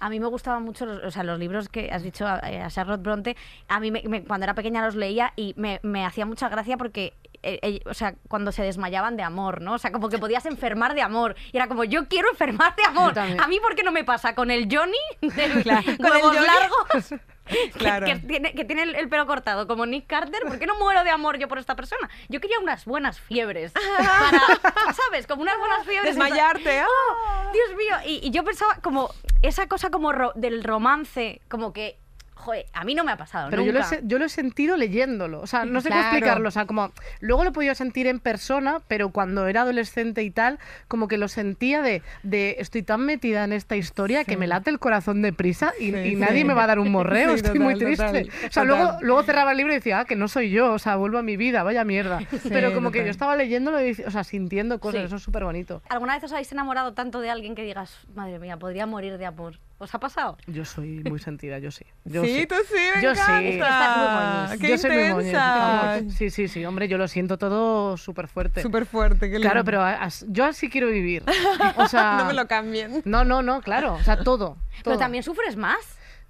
A mí me gustaban mucho los, o sea, los libros que has dicho a, a Charlotte Bronte. A mí me- me- cuando era pequeña los leía y me, me hacía mucha gracia porque, eh, eh, o sea, cuando se desmayaban de amor, ¿no? O sea, como que podías enfermar de amor. Y era como, yo quiero enfermar de amor. A mí, ¿por qué no me pasa? Con el Johnny, (laughs) del, Claro, con el Johnny. largos. (laughs) que- Claro. Que, tiene, que tiene el, el pelo cortado como Nick Carter, ¿por qué no muero de amor yo por esta persona? Yo quería unas buenas fiebres. (laughs) Para, ¿sabes? Como unas buenas fiebres. Desmayarte. ¡Oh! Dios mío. Y, y yo pensaba como esa cosa como ro- del romance, como que, joder, a mí no me ha pasado Pero yo lo, he, nunca. yo lo he sentido leyéndolo. O sea, no sé Claro. cómo explicarlo. O sea, como luego lo he podido sentir en persona, pero cuando era adolescente y tal, como que lo sentía de, de estoy tan metida en esta historia que me late el corazón deprisa y, Sí, y sí. nadie me va a dar un morreo. (laughs) Sí, estoy muy triste. total, o sea, luego, luego cerraba el libro y decía, ah, que no soy yo. O sea, vuelvo a mi vida, vaya mierda. pero como que yo estaba leyéndolo y, o sea, sintiendo cosas. Sí. Eso es súper bonito. ¿Alguna vez os habéis enamorado tanto de alguien que digas, madre mía, podría morir de amor? ¿Os ha pasado? Yo soy muy (laughs) sentida, yo sí. Yo sí, tú sí, me Yo sí. encanta. Estás muy moñis. Qué yo soy muy. Sí, sí, sí, hombre, yo lo siento todo súper fuerte. Súper fuerte, qué Claro, lindo. pero as- yo así quiero vivir. O (laughs) sea, No me lo cambien. no, no, no, claro, o sea, todo. Pero también sufres más.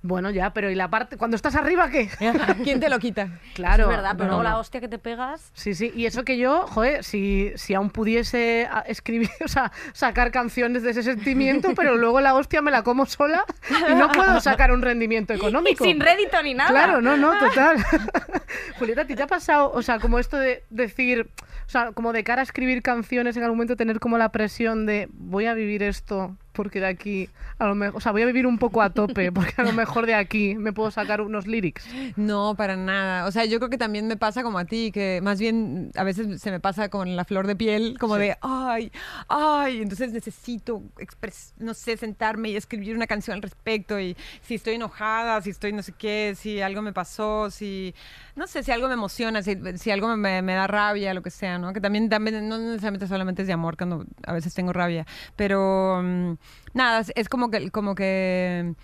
Bueno, ya, pero ¿y la parte cuando estás arriba qué? (laughs) ¿Quién te lo quita? Claro. es verdad, pero no, luego la hostia que te pegas. Sí, sí, y eso que yo, joder, si, si aún pudiese escribir, (laughs) o sea, sacar canciones de ese sentimiento, (laughs) pero luego la hostia me la como sola y no puedo sacar un rendimiento Y económico. sin rédito ni nada. Claro, no, no, total. Julieta, ¿a ti te ha pasado, o sea, como esto de decir, o sea, como de cara a escribir canciones en algún momento tener como la presión de voy a vivir esto porque de aquí a lo mejor, o sea, voy a vivir un poco a tope (laughs) porque a lo mejor de aquí me puedo sacar unos lyrics. No, para nada. O sea, yo creo que también me pasa como a ti, que más bien a veces se me pasa con la flor de piel, como de, ay, ay, entonces necesito, expres no sé, sentarme y escribir una canción al respecto. Y si estoy enojada, si estoy no sé qué, si algo me pasó, si, no sé, si algo me emociona, si, si algo me, me da rabia, lo que sea, ¿no? Que también, también, no necesariamente solamente es de amor, cuando a veces tengo rabia. Pero, mm, nada, es- como que, como que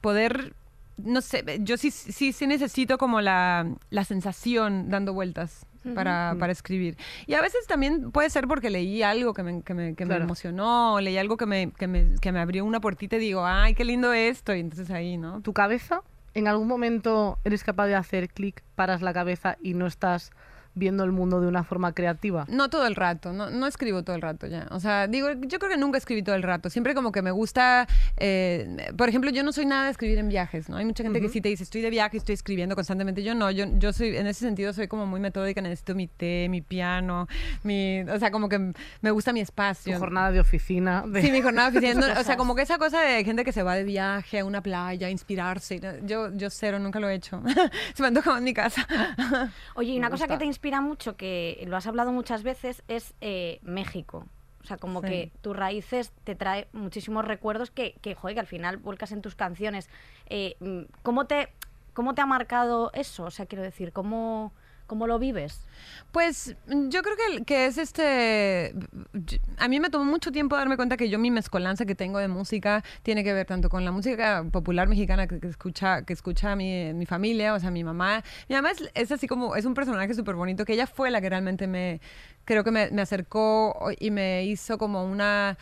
poder no sé, yo sí, sí, sí necesito como la, la sensación dando vueltas para, para escribir. Y a veces también puede ser porque leí algo que me, que me, que me emocionó, leí algo que me, que, me, que me abrió una puertita y digo, ay, qué lindo esto. Y entonces ahí, ¿no? ¿Tu cabeza en algún momento eres capaz de hacer clic, paras la cabeza y no estás viendo el mundo de una forma creativa? No todo el rato, no, no escribo todo el rato ya. O sea, digo, yo creo que nunca escribí todo el rato. Siempre como que me gusta, eh, por ejemplo, yo no soy nada de escribir en viajes, ¿no? Hay mucha gente que sí te dice, estoy de viaje, estoy escribiendo constantemente. Yo no, yo, yo soy, en ese sentido soy como muy metódica, necesito mi té, mi piano, mi, o sea, como que me gusta mi Tu espacio. jornada de oficina. de- Sí, mi jornada oficial. (laughs) No, o sea, como que esa cosa de gente que se va de viaje a una playa, a inspirarse. Yo, yo cero, nunca lo he hecho. (laughs) se me antoja en mi casa. Oye, y una Me cosa que gusta. te inspira mucho, que lo has hablado muchas veces, es eh, México. O sea, como Sí. que tus raíces te trae muchísimos recuerdos que, que, joder, que al final vuelcas en tus canciones. Eh, mm, ¿Cómo te ¿Cómo te ha marcado eso? O sea, quiero decir, ¿cómo, cómo lo vives? Pues mm, yo creo que, que es este... A mí me tomó mucho tiempo darme cuenta que yo mi mezcolanza que tengo de música tiene que ver tanto con la música popular mexicana que, que escucha que escucha mi, mi familia, o sea, mi mamá. Mi mamá es, así como, es un personaje súper bonito, que ella fue la que realmente me, creo que me acercó y me hizo como una...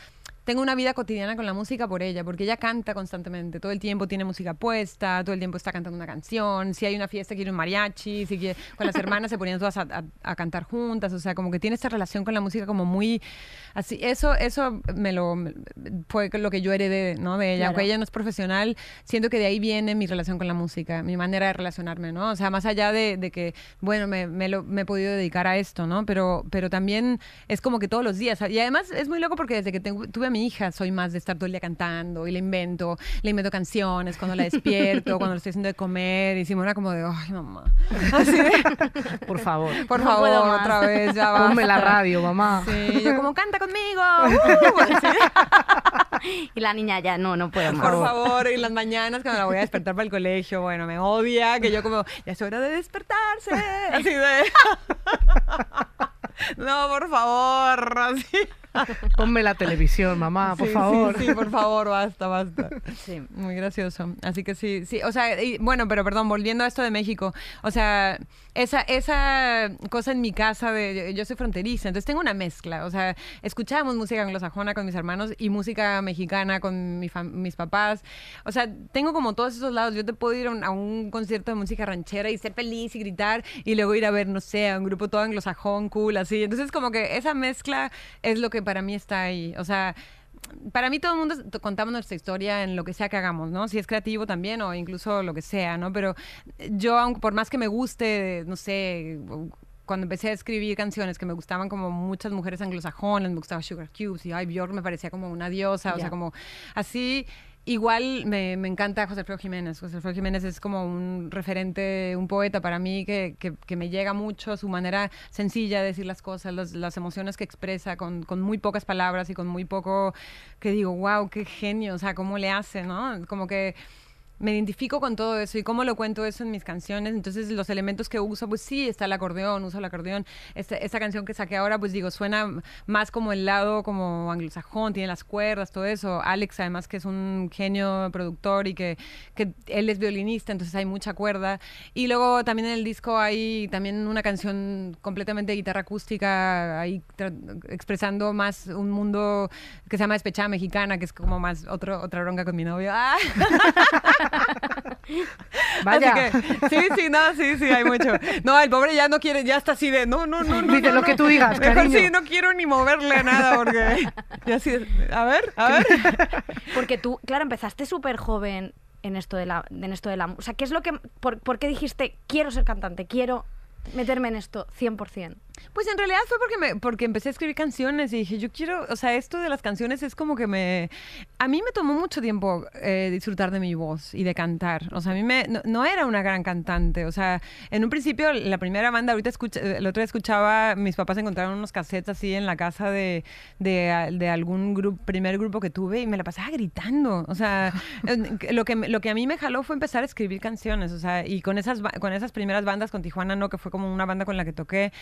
Tengo una vida cotidiana con la música por ella, porque ella canta constantemente, todo el tiempo tiene música puesta, todo el tiempo está cantando una canción, si hay una fiesta quiere un mariachi, si quiere, con las hermanas se ponían todas a, a- a cantar juntas, o sea, como que tiene esta relación con la música como muy así, eso eso me lo me- fue lo que yo heredé, ¿no? De ella, Claro. aunque ella no es profesional, siento que de ahí viene mi relación con la música, mi manera de relacionarme, ¿no? O sea, más allá de, de que, bueno, me, me, lo- me he podido dedicar a esto, ¿no? Pero, pero también es como que todos los días, y además es muy loco porque desde que tengo- tuve mi hija soy más de estar todo el día cantando y le invento, le invento canciones cuando la despierto, (laughs) cuando le estoy haciendo de comer y Simona como de, ay, mamá, (laughs) así de, Por favor. por No favor, otra vez, ya (laughs) Ponme la basta". radio, mamá. Sí, yo como, canta conmigo, ¡uh! Y la niña ya, no, no puedo más. Por favor, en las mañanas cuando la voy a despertar para el colegio, bueno, me odia, que yo como, ya es hora de despertarse. Así de... No, por favor, así. (laughs) Ponme la televisión, mamá, por Sí, favor. Sí, sí, por favor, basta, basta. Sí. Muy gracioso. Así que sí, sí. O sea, y, bueno, pero perdón, volviendo a esto de México. O sea, esa, esa cosa en mi casa de. Yo, soy fronteriza, entonces tengo una mezcla. O sea, escuchábamos música anglosajona con mis hermanos y música mexicana con mis papás. O sea, tengo como todos esos lados. Yo te puedo ir a un, a un concierto de música ranchera y ser feliz y gritar y luego ir a ver, no sé, a un grupo todo anglosajón, cool, así. Entonces, como que esa mezcla es lo que para mí está ahí. O sea para mí todo el mundo contamos nuestra historia en lo que sea que hagamos, ¿no? Si es creativo también o incluso lo que sea, ¿no? Pero yo, aunque por más que me guste, no sé, cuando empecé a escribir canciones que me gustaban como muchas mujeres anglosajonas, me gustaba Sugar Cubes y ay, Björk me parecía como una diosa, o sea, como así. Igual me, me encanta José Alfredo Jiménez. José Alfredo Jiménez es como un referente, un poeta para mí que, que- que me llega mucho, su manera sencilla de decir las cosas, las emociones que expresa con, con muy pocas palabras y con muy poco, que digo, wow, qué genio, o sea, cómo le hace, ¿no? Como que me identifico con todo eso y cómo lo cuento eso en mis canciones. Entonces, los elementos que uso, pues sí, está el acordeón, uso el acordeón. Esta, esta canción que saqué ahora, pues digo, suena más como el lado como anglosajón, tiene las cuerdas, todo eso. Alex, además, que es un genio productor y que, que él es violinista, entonces hay mucha cuerda. Y luego también en el disco hay también una canción completamente de guitarra acústica, ahí expresando más un mundo que se llama Despechada Mexicana, que es como más otro, otra bronca con mi novio. (laughs) ¡Ah! (laughs) (laughs) Vaya. Que, sí, sí, no, sí, sí, hay mucho. No, el pobre ya no quiere, ya está así de, no, no, no, no. Dice, no, lo no. que tú digas, Mejor cariño. sí, no quiero ni moverle nada porque... Ya a ver, a ver. (laughs) Porque tú, claro, empezaste súper joven en esto de la, en esto de la, o sea, ¿qué es lo que, por, por qué dijiste quiero ser cantante, quiero meterme en esto 100%? Pues en realidad fue porque, me, porque empecé a escribir canciones y dije, yo quiero, o sea, esto de las canciones es como que me... A mí me tomó mucho tiempo eh, disfrutar de mi voz y de cantar. O sea, a mí me, no, no era una gran cantante. O sea, en un principio, la primera banda, ahorita escucha, el otro día escuchaba, mis papás encontraron unos cassettes así en la casa de, de, de algún grupo, primer grupo que tuve y me la pasaba gritando. O sea, (laughs) lo que, lo que a mí me jaló fue empezar a escribir canciones. O sea, y con esas, con esas primeras bandas, con Tijuana No, que fue como una banda con la que toqué,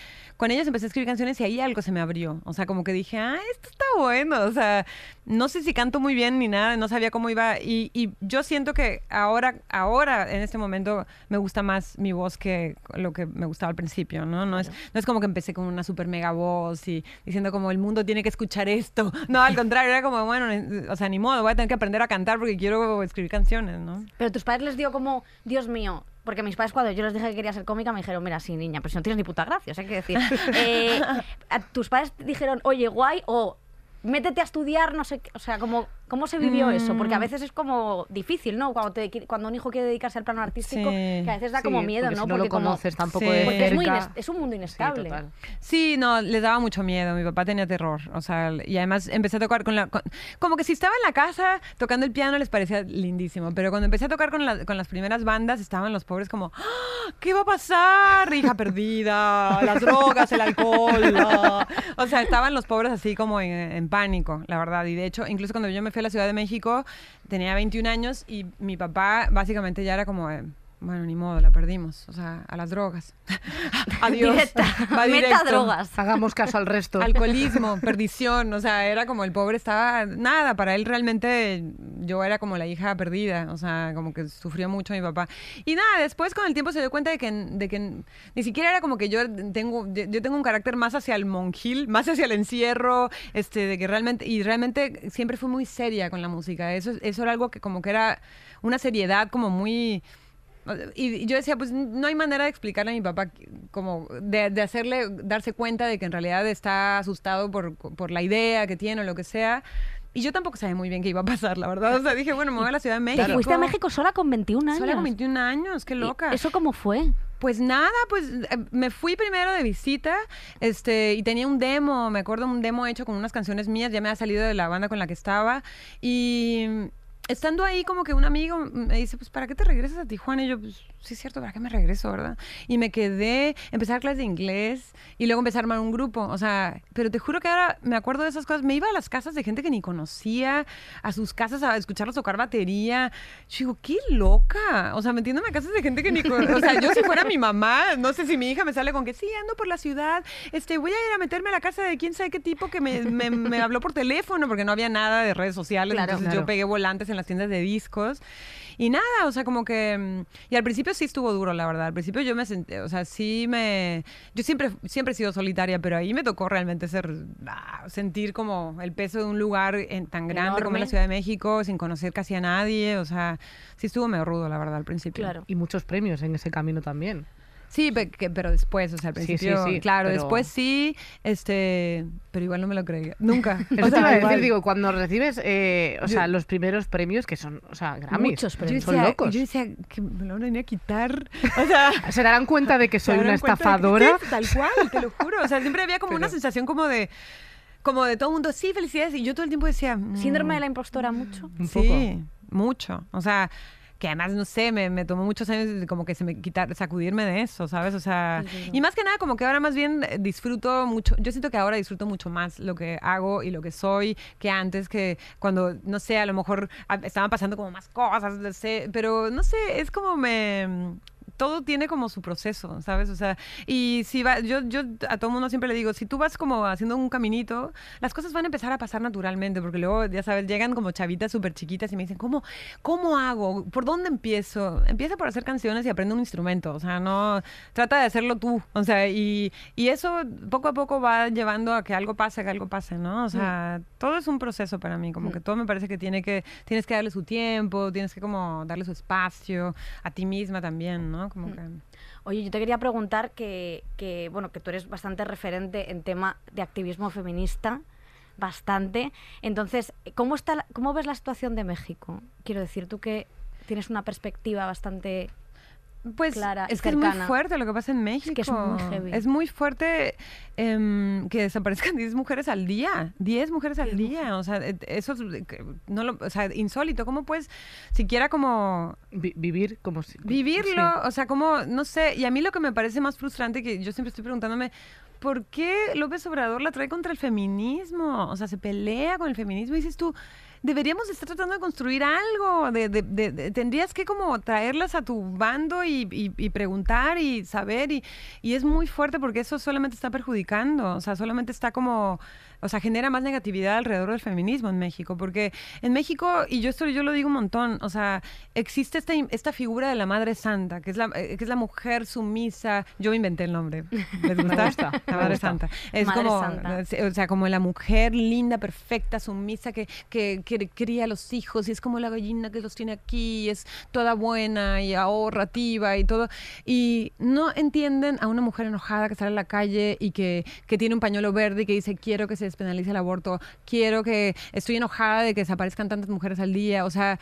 con ellos empecé a escribir canciones y ahí algo se me abrió. O sea, como que dije, ah, esto está bueno. O sea, no sé si canto muy bien ni nada, no sabía cómo iba. Y, y yo siento que ahora, ahora, en este momento, me gusta más mi voz que lo que me gustaba al principio, ¿no? No, es, no es como que empecé con una super mega voz y diciendo como el mundo tiene que escuchar esto. (laughs) No, al contrario, era como, bueno, ne- o sea, ni modo, voy a tener que aprender a cantar porque quiero escribir canciones, ¿no? Pero tus padres les dio como, Dios mío, porque mis padres cuando yo les dije que quería ser cómica me dijeron, mira, sí, niña, pero si no tienes ni puta gracia, o sea, hay que decir. (laughs) Eh, a tus padres dijeron, oye, guay, o métete a estudiar, no sé, qué", o sea, como, ¿cómo se vivió eso? Porque a Mm. veces es como difícil, ¿no? Cuando, te cuando un hijo quiere dedicarse al plano artístico, Sí. que a veces da como Sí, miedo, porque ¿no? Si no lo como- conoces tampoco Sí. de porque es, muy es un mundo Sí, inestable. total. Sí, no, les daba mucho miedo. Mi papá tenía terror. O sea, y además empecé a tocar con la. con- como que si estaba en la casa tocando el piano les parecía lindísimo. Pero cuando empecé a tocar con, la- con las primeras bandas, estaban los pobres como: "¡Ah! ¿Qué va a pasar? Hija perdida, las drogas, el alcohol. ah". O sea, estaban los pobres así como en, en pánico, la verdad. Y de hecho, incluso cuando yo me fui la Ciudad de México, tenía 21 años y mi papá básicamente ya era como. eh, bueno, ni modo, la perdimos. O sea, a las drogas. (laughs) Adiós. Directa. Va Meta drogas. Hagamos caso al resto. Alcoholismo, perdición, o sea, era como el pobre estaba, nada, para él realmente yo era como la hija perdida, o sea, como que sufrió mucho mi papá. Y nada, después con el tiempo se dio cuenta de que, de que ni siquiera era como que yo tengo, yo yo tengo un carácter más hacia el monjil, más hacia el encierro, este, de que realmente, y realmente siempre fui muy seria con la música, eso, eso era algo que como que era una seriedad como muy... Y yo decía, pues no hay manera de explicarle a mi papá como de, de hacerle darse cuenta de que en realidad está asustado por, por la idea que tiene o lo que sea. Y yo tampoco sabía muy bien qué iba a pasar, la verdad. O sea, dije, bueno, me voy a la Ciudad de México. Te fuiste a México sola con 21 años. Sola con 21 años, qué ¿Y loca. ¿Eso cómo fue? Pues nada, pues eh, me fui primero de visita este, y tenía un demo, me acuerdo un demo hecho con unas canciones mías, ya me había salido de la banda con la que estaba y estando ahí como que un amigo me dice, pues ¿para qué te regresas a Tijuana? Y yo, pues sí es cierto, ¿para qué me regreso, verdad? Y me quedé, empecé a dar clases de inglés y luego empecé a armar un grupo, o sea, pero te juro que ahora me acuerdo de esas cosas, me iba a las casas de gente que ni conocía, a sus casas a escucharlos tocar batería, yo digo, qué loca, o sea, metiéndome a casas de gente que ni conocía, o sea, yo si fuera mi mamá, no sé si mi hija me sale con que sí, ando por la ciudad, este, voy a ir a meterme a la casa de quién sabe qué tipo que me, me- me habló por teléfono, porque no había nada de redes sociales, Claro. entonces Claro. yo pegué volantes en las tiendas de discos. Y nada, o sea, como que... mm, Y al principio sí estuvo duro, la verdad. Al principio yo me senté, o sea, sí me... Yo siempre, siempre he sido solitaria, pero ahí me tocó realmente ser... ah, sentir como el peso de un lugar en- tan grande como la Ciudad de México, sin conocer casi a nadie. O sea, sí estuvo medio rudo, la verdad, al principio. Claro. Y muchos premios en ese camino también. Sí, pe- que- pero después, o sea, al Sí, sí, principio, sí, claro, pero- después sí, este, pero igual no me lo creía, nunca. (laughs) Eso O te iba a sea, decir, digo, cuando recibes, eh, o Yo- sea, los primeros premios que son, o sea, Grammys. Muchos yo premios. Son decía, locos. yo decía que me lo van a venir a quitar, (laughs) o sea... Se darán cuenta de que soy una que- estafadora. sí, tal cual, te lo juro. O sea, siempre había como una Pero- sensación como de, como de todo el mundo, sí, felicidades. Y yo todo el tiempo decía, mm, Síndrome de la impostora mucho. Un sí, mucho. O sea, que además, no sé, me, me tomó muchos años de como que se me quitar, sacudirme de eso, ¿sabes? O sea, Sí, sí, sí. y más que nada como que ahora más bien eh, disfruto mucho, yo siento que ahora disfruto mucho más lo que hago y lo que soy que antes que cuando, no sé, a lo mejor ah, estaban pasando como más cosas, no sé, pero no sé, es como me... Todo tiene como su proceso, ¿sabes? O sea, y si va, yo, yo a todo mundo siempre le digo, si tú vas como haciendo un caminito, las cosas van a empezar a pasar naturalmente, porque luego, ya sabes, llegan como chavitas súper chiquitas y me dicen, ¿cómo, ¿cómo hago? ¿Por dónde empiezo? Empieza por hacer canciones y aprende un instrumento, o sea, no, trata de hacerlo tú, o sea, y, y eso poco a poco va llevando a que algo pase, que algo pase, ¿no? O sea, todo es un proceso para mí, como que todo me parece que tiene que, tienes que darle su tiempo, tienes que como darle su espacio, a ti misma también, ¿no? Como que... Oye, yo te quería preguntar que, que, bueno, que tú eres bastante referente en tema de activismo feminista, bastante. Entonces, ¿cómo, está la- ¿cómo ves la situación de México? Quiero decir, tú que tienes una perspectiva bastante... Pues clara es que es muy fuerte lo que pasa en México. que es muy heavy. Es muy fuerte em, que desaparezcan (laughs) 10 mujeres al día. 10 mujeres al 10 día. O sea, eh, eso es que no lo, o sea, insólito. ¿Cómo puedes siquiera como Vi- vivir como si... vivirlo? sí. O sea, como, no sé. Y a mí lo que me parece más frustrante, que yo siempre estoy preguntándome, ¿por qué López Obrador la trae contra el feminismo? O sea, se pelea con el feminismo y dices tú, deberíamos estar tratando de construir algo. De, de- de- de- tendrías que como traerlas a tu bando y, y- y preguntar y saber. Y, y es muy fuerte porque eso solamente está perjudicando. O sea, solamente está como... O sea, genera más negatividad alrededor del feminismo en México. Porque en México, y yo esto yo lo digo un montón, o sea, existe esta, esta figura de la Madre Santa, que es la, eh, que es la mujer sumisa. Yo me inventé el nombre. ¿Les (laughs) gusta? gusta, La me Madre gusta. Santa. Es Madre como, Santa. eh, o sea, como la mujer linda, perfecta, sumisa, que, que, que cría a los hijos y es como la gallina que los tiene aquí, y es toda buena y ahorrativa y todo. Y no entienden a una mujer enojada que sale a la calle y que, que tiene un pañuelo verde y que dice, quiero que se despenalice el aborto, quiero que, estoy enojada de que desaparezcan tantas mujeres al día. O sea,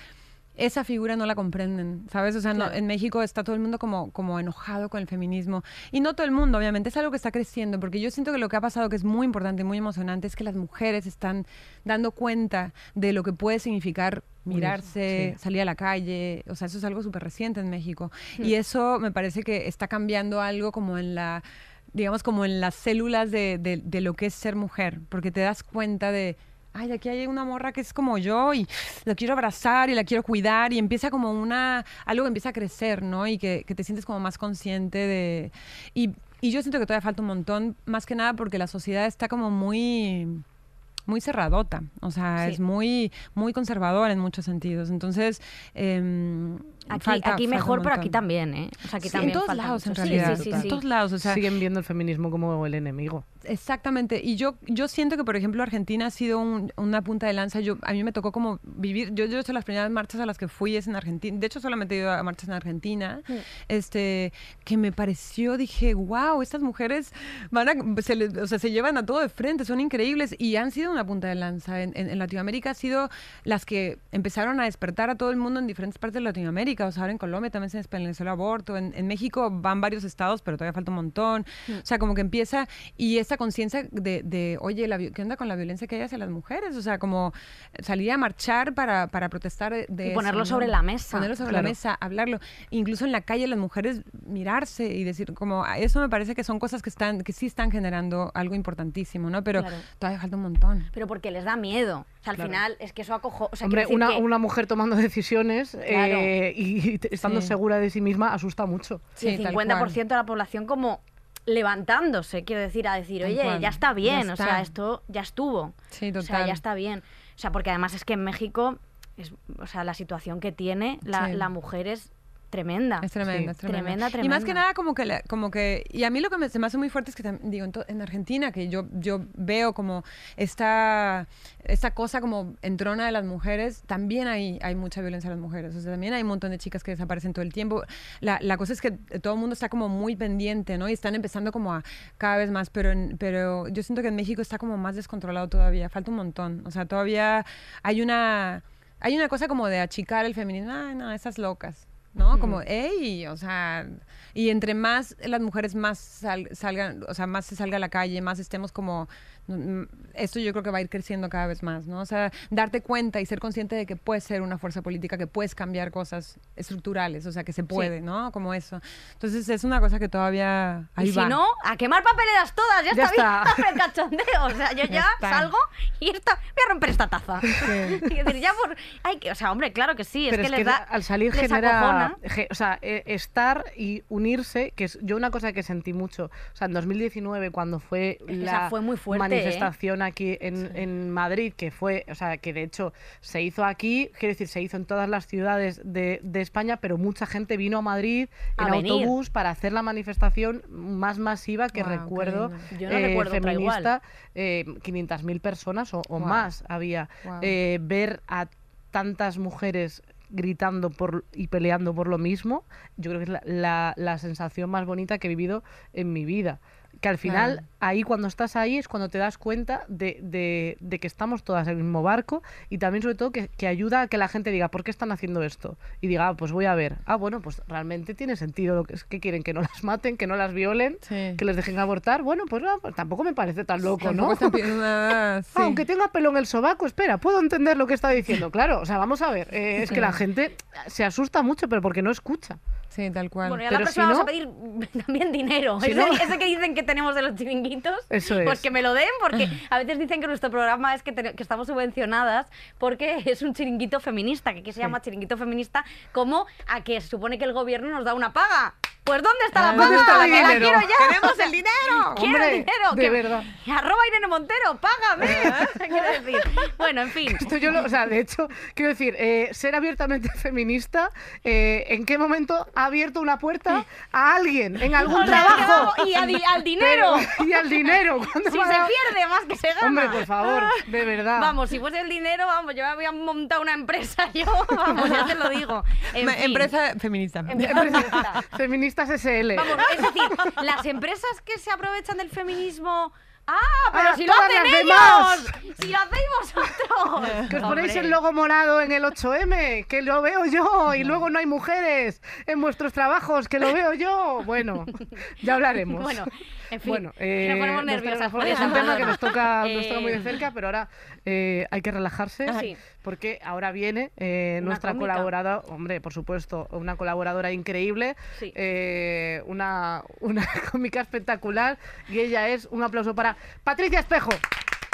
esa figura no la comprenden, ¿sabes? O sea, no- en México está todo el mundo como, como enojado con el feminismo. Y no todo el mundo, obviamente, es algo que está creciendo, porque yo siento que lo que ha pasado, que es muy importante y muy emocionante, es que las mujeres están dando cuenta de lo que puede significar mirarse, sí. salir a la calle. O sea, eso es algo súper reciente en México. Y eso me parece que está cambiando algo como en la digamos como en las células de, de- de lo que es ser mujer, porque te das cuenta de ay, aquí hay una morra que es como yo y la quiero abrazar y la quiero cuidar y empieza como una, algo que empieza a crecer, ¿no? Y que, que te sientes como más consciente de... Y, y yo siento que todavía falta un montón, más que nada porque la sociedad está como muy muy cerradota, o sea, Sí. es muy, muy conservadora en muchos sentidos. Entonces, em, Aquí, falta- aquí mejor, pero aquí también, ¿eh? O sea, aquí Sí, también en todos lados, en mucho. Sí, realidad. Sí, sí, en todos lados, o sea, Siguen viendo el feminismo como el enemigo. Exactamente, y yo, yo siento que, por ejemplo, Argentina ha sido un- una punta de lanza. Yo, a mí me tocó como vivir, yo, yo de hecho, las primeras marchas a las que fui es en Argentina, de hecho solamente he ido a marchas en Argentina, este, que me pareció, dije, wow, estas mujeres van a, se, le- o sea, se llevan a todo de frente, son increíbles y han sido una punta de lanza. En, en- en Latinoamérica ha sido las que empezaron a despertar a todo el mundo en diferentes partes de Latinoamérica, ahora en Colombia también se despenalizó el aborto, en, en México van varios estados, pero todavía falta un montón. O sea, como que empieza y esta conciencia de, de, oye, la, ¿qué onda con la violencia que hay hacia las mujeres? O sea, como salir a marchar para, para protestar de, de Y eso, ponerlo ¿no? sobre la mesa. Ponerlo sobre Claro. la mesa, hablarlo. Incluso en la calle las mujeres mirarse y decir, como, a- eso me parece que son cosas que están que sí están generando algo importantísimo, ¿no? Pero Claro. todavía falta un montón. Pero porque les da miedo. O sea, al Claro. final es que eso acojo. O sea, Hombre, una, que- una mujer tomando (laughs) decisiones eh, y, estando Sí. segura de sí misma asusta mucho. y el Sí, tal 50% de la población como levantándose, quiero decir, a decir, oye, ya está bien, Ya o sea, esto ya estuvo. Sí, O sea, total. ya está bien. O sea, porque además es que en México, es, o sea, la situación que tiene la, Sí. la mujer es tremenda. Es tremenda, Sí. es tremenda. Tremenda, Y más que nada como que, la- como que, y a mí lo que me, se me hace muy fuerte es que, digo, en, to- en Argentina, que yo, yo veo como esta, esta cosa como entrona de las mujeres, también hay, hay mucha violencia a las mujeres. O sea, también hay un montón de chicas que desaparecen todo el tiempo. La, la cosa es que todo el mundo está como muy pendiente, ¿no? Y están empezando como a cada vez más, pero, en- pero yo siento que en México está como más descontrolado todavía, falta un montón. O sea, todavía hay una... Hay una cosa como de achicar el feminismo, ay, no, esas locas, ¿no? Como, ey, o sea, y entre más las mujeres más sal- salgan, o sea, más se salga a la calle, más estemos como, esto yo creo que va a ir creciendo cada vez más, ¿no? O sea, darte cuenta y ser consciente de que puedes ser una fuerza política, que puedes cambiar cosas estructurales, o sea, que se puede, ¿no? Como eso. Entonces es una cosa que todavía ahí y va. si no, a quemar papeleras todas, ya, Ya está, está. bien el cachondeo. O sea, yo ya, Ya salgo y esta, voy a romper esta taza. Quiero (laughs) decir, ya por. Hay que, o sea, hombre, claro que sí, es Pero que es les que da. al salir les genera, ge- o sea, eh, estar y unirse, que es yo una cosa que sentí mucho, o sea, en 2019 cuando fue Es que esa la fue muy fuerte. Manifestación aquí en, en Madrid, que fue, o sea, que de hecho se hizo aquí, quiero decir, se hizo en todas las ciudades de, de España, pero mucha gente vino a Madrid A en venir. autobús para hacer la manifestación más masiva que Guau, qué recuerdo. Yo no recuerdo otra igual. feminista, eh, 500.000 personas o, o Guau. más había. Guau. Eh, ver a tantas mujeres gritando por y peleando por lo mismo, yo creo que es la, la- la sensación más bonita que he vivido en mi vida. Que al final, Claro. ahí cuando estás ahí es cuando te das cuenta de, de- de que estamos todas en el mismo barco y también sobre todo que, que ayuda a que la gente diga, ¿por qué están haciendo esto? Y diga, ah, pues voy a ver. Ah, bueno, pues realmente tiene sentido lo que es que quieren, que no las maten, que no las violen, Sí. que les dejen abortar. Bueno, pues, no, pues tampoco me parece tan loco, ¿no? nada, (laughs) sí. Aunque tenga pelo en el sobaco, espera, puedo entender lo que está diciendo. Claro, o sea, vamos a ver. eh, es que la gente se asusta mucho, pero porque no escucha. Sí, tal cual. Bueno, y a la Pero próxima si vamos no- a pedir (laughs) también dinero. Si ese, no- ese que dicen que tenemos de los chiringuitos. Eso Pues es. que me lo den, porque a veces dicen que nuestro programa es que, te- que estamos subvencionadas porque (laughs) es un chiringuito feminista, que aquí se llama chiringuito feminista, como a que se supone que el gobierno nos da una paga. Pues ¿dónde está la Ah, paga? ¿dónde está el Que la quiero ya. ¡Queremos el (laughs) dinero! Quiero Hombre, el dinero. de que- verdad. Arroba Irene Montero, págame. (laughs) Quiero decir. Bueno, en fin. Esto yo lo- o sea, de hecho, quiero decir, eh, ser abiertamente (laughs) feminista, eh, ¿en qué momento ha abierto una puerta a alguien en algún O sea, trabajo? y al dinero. Pero- y al dinero. ¿cuándo Si se pierde más que se gana. Hombre, por favor, de verdad. Vamos, si fuese el dinero, vamos, yo me había montado una empresa, yo, vamos, ya te lo digo. En Ma- fin. Empresa feminista. Empresa feminista. Feministas SL. Vamos, es decir, (laughs) las empresas que se aprovechan del feminismo. ¡Ah! Pero Ah, si lo hacen ellos. demás. Si lo hacéis vosotros. Que os ponéis el logo morado en el 8M, que lo veo yo, y luego no hay mujeres en vuestros trabajos, que lo veo yo. Bueno, ya hablaremos. Bueno, en fin, Bueno, eh, nos ponemos nos nerviosas. por es un tema que nos toca, nos toca muy de Eh, cerca, pero ahora eh, hay que relajarse Sí. Porque ahora viene eh, nuestra cómica. colaboradora, hombre, por supuesto, una colaboradora increíble, Sí. eh, una, (laughs) una cómica espectacular y ella es, un aplauso para Patricia Espejo.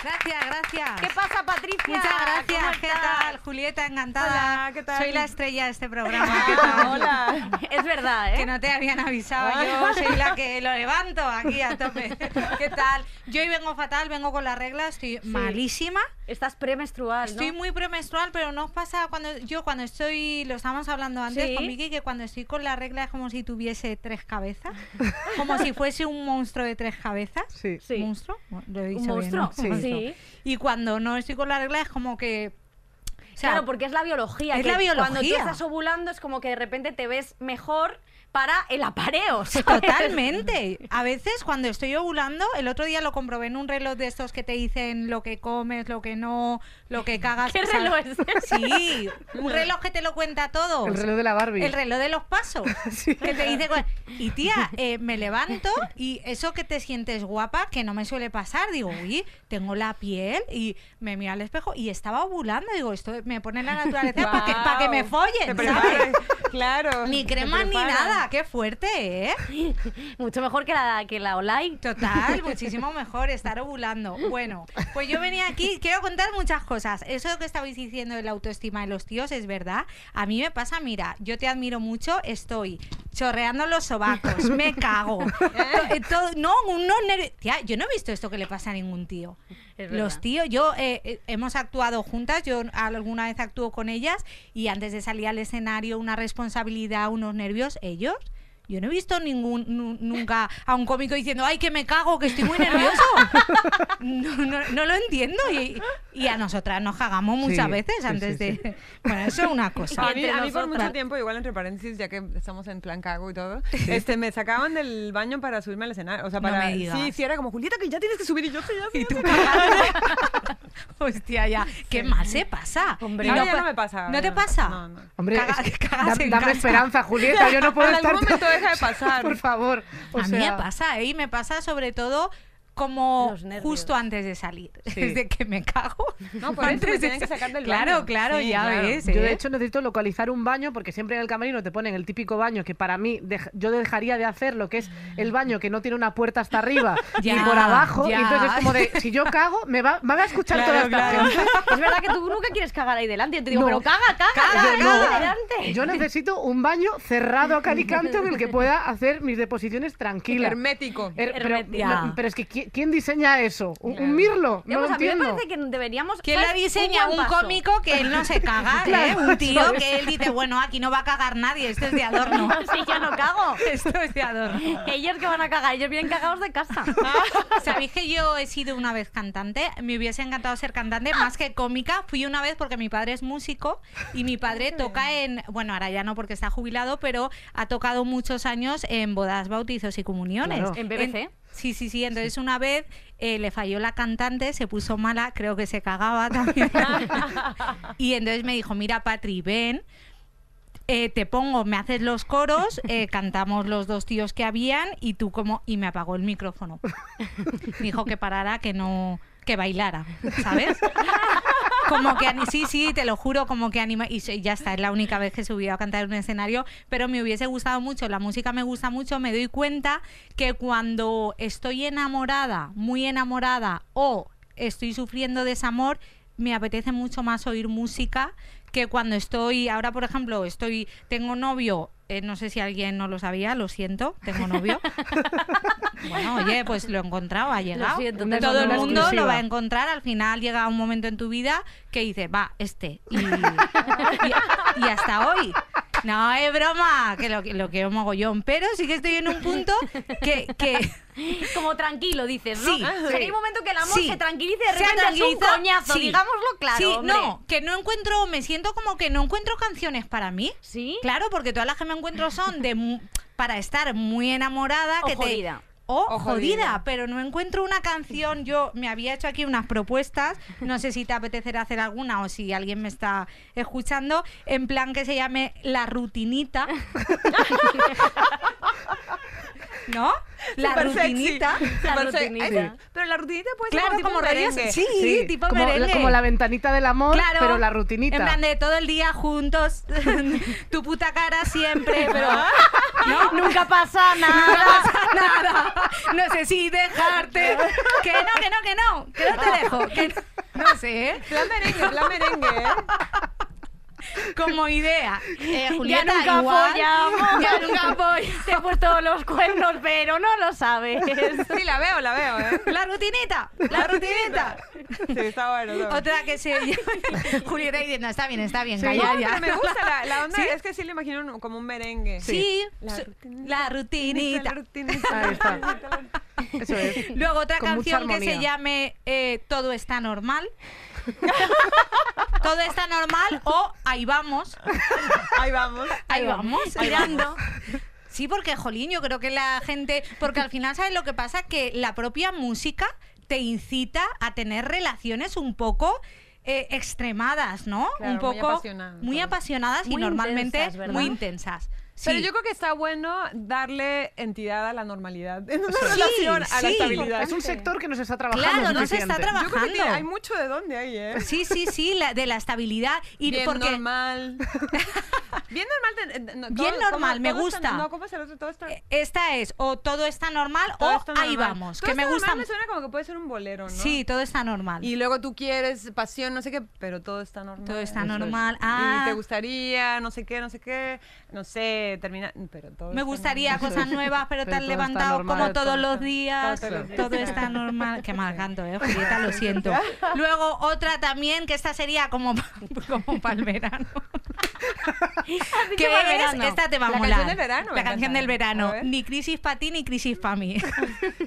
Gracias, gracias. ¿Qué pasa, Patricia? Muchas ¿Cómo gracias. ¿Qué tal, Julieta? Encantada. Hola, ¿qué tal? Soy la estrella de este programa. ¿Qué Ah, tal? hola. (laughs) Es verdad, ¿eh? Que no te habían avisado. Yo soy la que lo levanto aquí a tope. (laughs) ¿Qué tal? Yo hoy vengo fatal, vengo con la regla, estoy malísima. Estás premenstrual, ¿no? Estoy muy premenstrual, pero no os pasa cuando yo cuando estoy, lo estábamos hablando antes Sí. con Vicky, que cuando estoy con la regla es como si tuviese tres cabezas, como si fuese un monstruo de tres cabezas. Sí. Sí. ¿Monstruo? Bueno, lo he dicho ¿Un bien, monstruo? ¿no? Sí. Y cuando no estoy con la regla es como que... o sea, claro, porque es la biología. es que la Cuando tú biología. estás ovulando es como que de repente te ves mejor para el apareo. (laughs) ¿sabes? Totalmente. A veces cuando estoy ovulando, el otro día lo comprobé en un reloj de estos que te dicen lo que comes, lo que no, lo que cagas. ¿Qué reloj es? Sí, un reloj que te lo cuenta todo. El reloj de la Barbie. El reloj de los pasos. (laughs) Que te dice. Y tía, eh, me levanto y eso que te sientes guapa, que no me suele pasar. Digo, uy, tengo la piel y me miro al espejo y estaba ovulando. Digo, esto me pone la naturaleza para que, pa' que me follen. Claro. Ni crema ni preparas. Nada. Qué fuerte, ¿eh? (laughs) Mucho mejor que la, que la online. Total, (laughs) muchísimo mejor estar ovulando. Bueno, pues yo venía aquí, quiero contar muchas cosas. Eso que estabais diciendo de la autoestima de los tíos es verdad. A mí me pasa, mira, yo te admiro mucho, estoy chorreando los sobacos, me (laughs) cago. Eh, todo- no, unos nervios. Tía, yo no he visto esto que le pasa a ningún tío. Los tíos, yo eh, eh, hemos actuado juntas, yo alguna vez actúo con ellas y antes de salir al escenario una responsabilidad, unos nervios, ellos. Yo no he visto ningún nu- nunca a un cómico diciendo, ay, que me cago, que estoy muy nervioso. (laughs) No, no, no lo entiendo. Y, y a nosotras nos cagamos muchas Sí, veces sí, antes sí, sí. de. Bueno, eso es una cosa. A mí, a mí por mucho tiempo, igual entre paréntesis, ya que estamos en plan cago y todo, este, me sacaban del baño para subirme al escenario. O sea, No para. me digas. sí, sí, era como, Julieta, que ya tienes que subir y yo sí, ya Y tú sí". (laughs) cagando. Hostia, ya. ¿Qué más se pasa? Hombre, no ya no me pasa. ¿No te pasa? No, no. Hombre, Caga- que dame casa. esperanza, Julieta. Yo no (laughs) puedo En estar. Deja de pasar. (laughs) Por favor. O a mí me pasa, ¿eh? Y me pasa sobre todo como justo antes de salir. (laughs) Sí. Desde que me cago. (laughs) No, por eso me de que sa- sacar del Claro, baño. claro, Sí, ya claro. ves. Yo de ¿eh? hecho necesito localizar un baño porque siempre en el camerino te ponen el típico baño que para mí dej- yo dejaría de hacer lo que es el baño que no tiene una puerta hasta arriba (laughs) Ya, y por abajo. ya. Y entonces es como de, si yo cago, me va, me va a escuchar Claro, toda esta claro. gente. Es verdad que tú nunca quieres cagar ahí delante. Yo te digo, No. pero caga, caga, Caga, caga, no. adelante. Yo necesito un baño cerrado a cal y canto en el que pueda hacer mis deposiciones tranquilas. Hermético. Er- pero, Hermética. no, pero es que ¿qui- ¿quién diseña eso? ¿Un, mirlo? No pues lo a mí me entiendo. parece que deberíamos. ¿Quién la diseña? Un cómico que él no se caga, (laughs) ¿eh? Un tío que él dice, bueno, aquí no va a cagar nadie, esto es de adorno. (laughs) Si yo no cago. (laughs) Esto es de adorno. Ellos que van a cagar, ellos vienen cagados de casa. ¿Sabéis que yo he sido una vez cantante? Me hubiese encantado ser cantante, más que cómica. Fui una vez porque mi padre es músico y mi padre toca en, bueno, ahora ya no porque está jubilado, pero ha tocado muchos años en bodas, bautizos y comuniones. Claro. En BBC. Sí, sí, sí. Entonces una vez eh, le falló la cantante, se puso mala, creo que se cagaba también. (laughs) y entonces me dijo, mira, Patri, ven. eh, te pongo, me haces los coros, eh, (laughs) cantamos los dos tíos que habían y tú como y me apagó el micrófono. Me (laughs) dijo que parara, que no, que bailara, ¿sabes? Como que sí, sí, te lo juro, como que anima y ya está, es la única vez que he subido a cantar en un escenario, pero me hubiese gustado mucho, la música me gusta mucho, me doy cuenta que cuando estoy enamorada, muy enamorada o estoy sufriendo desamor, me apetece mucho más oír música que cuando estoy, ahora por ejemplo, estoy, tengo novio, eh, no sé si alguien no lo sabía, lo siento, tengo novio. (laughs) bueno, oye, pues lo he encontrado, ha llegado. siento, Todo el mundo lo va a encontrar, al final llega un momento en tu vida que dices, va, este. Y, y- y hasta hoy. No, es broma, que lo, que- lo quiero mogollón, pero sí que estoy en un punto que... que (laughs) Como tranquilo, dices, ¿no? Sí, que hay un momento que el amor Sí. se tranquiliza y de Se repente es un coñazo, sí. digámoslo claro. Sí, hombre. no, que no encuentro, me siento como que no encuentro canciones para mí. ¿Sí? Claro, porque todas las que me encuentro son de para estar muy enamorada. O que te-. O, O jodida, jodida. pero no encuentro una canción. Yo me había hecho aquí unas propuestas, no sé si te apetecerá hacer alguna o si alguien me está escuchando, en plan que se llame La Rutinita. (laughs) ¿no? La sexy. rutinita. La Súper sexy. rutinita. Ay, sí. Pero la rutinita puede ser Claro, como merengue. Sí, tipo como, merengue. como la ventanita del amor, Claro. pero la rutinita. En plan de todo el día juntos, (laughs) tu puta cara siempre, (laughs) pero No, nunca pasa nada. pasa nada. No sé si dejarte. Que no, que no, que no. Que no te dejo. Que no, no sé, ¿eh? Plan merengue, plan merengue, ¿eh? Como idea. Eh, Ya Julieta, nunca igual. follamos. Ya nunca follamos. Te he puesto los cuernos, pero no lo sabes. Sí, la veo, la veo, ¿eh? La rutinita, la rutinita. Sí, está bueno. está bueno. Otra que se (laughs) Julieta diciendo, está bien, está bien, Sí, calla no, ya. pero me gusta la, la onda, (laughs) ¿Sí? es que sí le imagino como un merengue. Sí, La su- rutinita, la rutinita. La rutinita. Ahí está. (laughs) Eso es. (laughs) Luego otra Con mucha canción que se armonía. llame eh, Todo está normal. Todo está normal o Ahí vamos. Ahí vamos. Ahí vamos. Mirando. Sí, porque, jolín, yo creo que la gente. Porque al final, ¿sabes lo que pasa? Que la propia música te incita a tener relaciones un poco. eh, extremadas, ¿no? Claro, un muy poco apasionadas, muy todo. apasionadas y Muy normalmente intensas, ¿verdad? muy intensas. Pero yo creo que está bueno darle entidad a la normalidad en una Sí, relación, a la estabilidad. Es un sector que no se está trabajando Claro, no se está trabajando. Yo creo que hay mucho de dónde ahí, ¿eh? Sí, sí, sí, la- de la estabilidad. Y Bien porque normal. (laughs) Bien normal. eh, no, Bien todo- normal, como- me todo está- gusta. no, ¿cómo es el otro? Todo está... esta es o todo está normal todo o está ahí normal. vamos, Todo que está me gusta. normal me suena como que puede ser un bolero, ¿no? Sí, todo está normal. Y luego tú quieres pasión, no sé qué, pero todo está normal. Todo está Eso es. normal. Ah. Y te gustaría, no sé qué, no sé qué, no sé, terminar, pero todo Me gustaría normal. cosas nuevas, pero, Pero te has todo está levantado normal, como todo todos los días. todo está normal. Qué mal canto, eh, Julieta, lo siento. (laughs) Luego otra también, que esta sería como, como para el (laughs) verano. es, verano. esta te va a La molar. canción del verano, me La canción del verano. Ni crisis para ti, ni crisis para mí.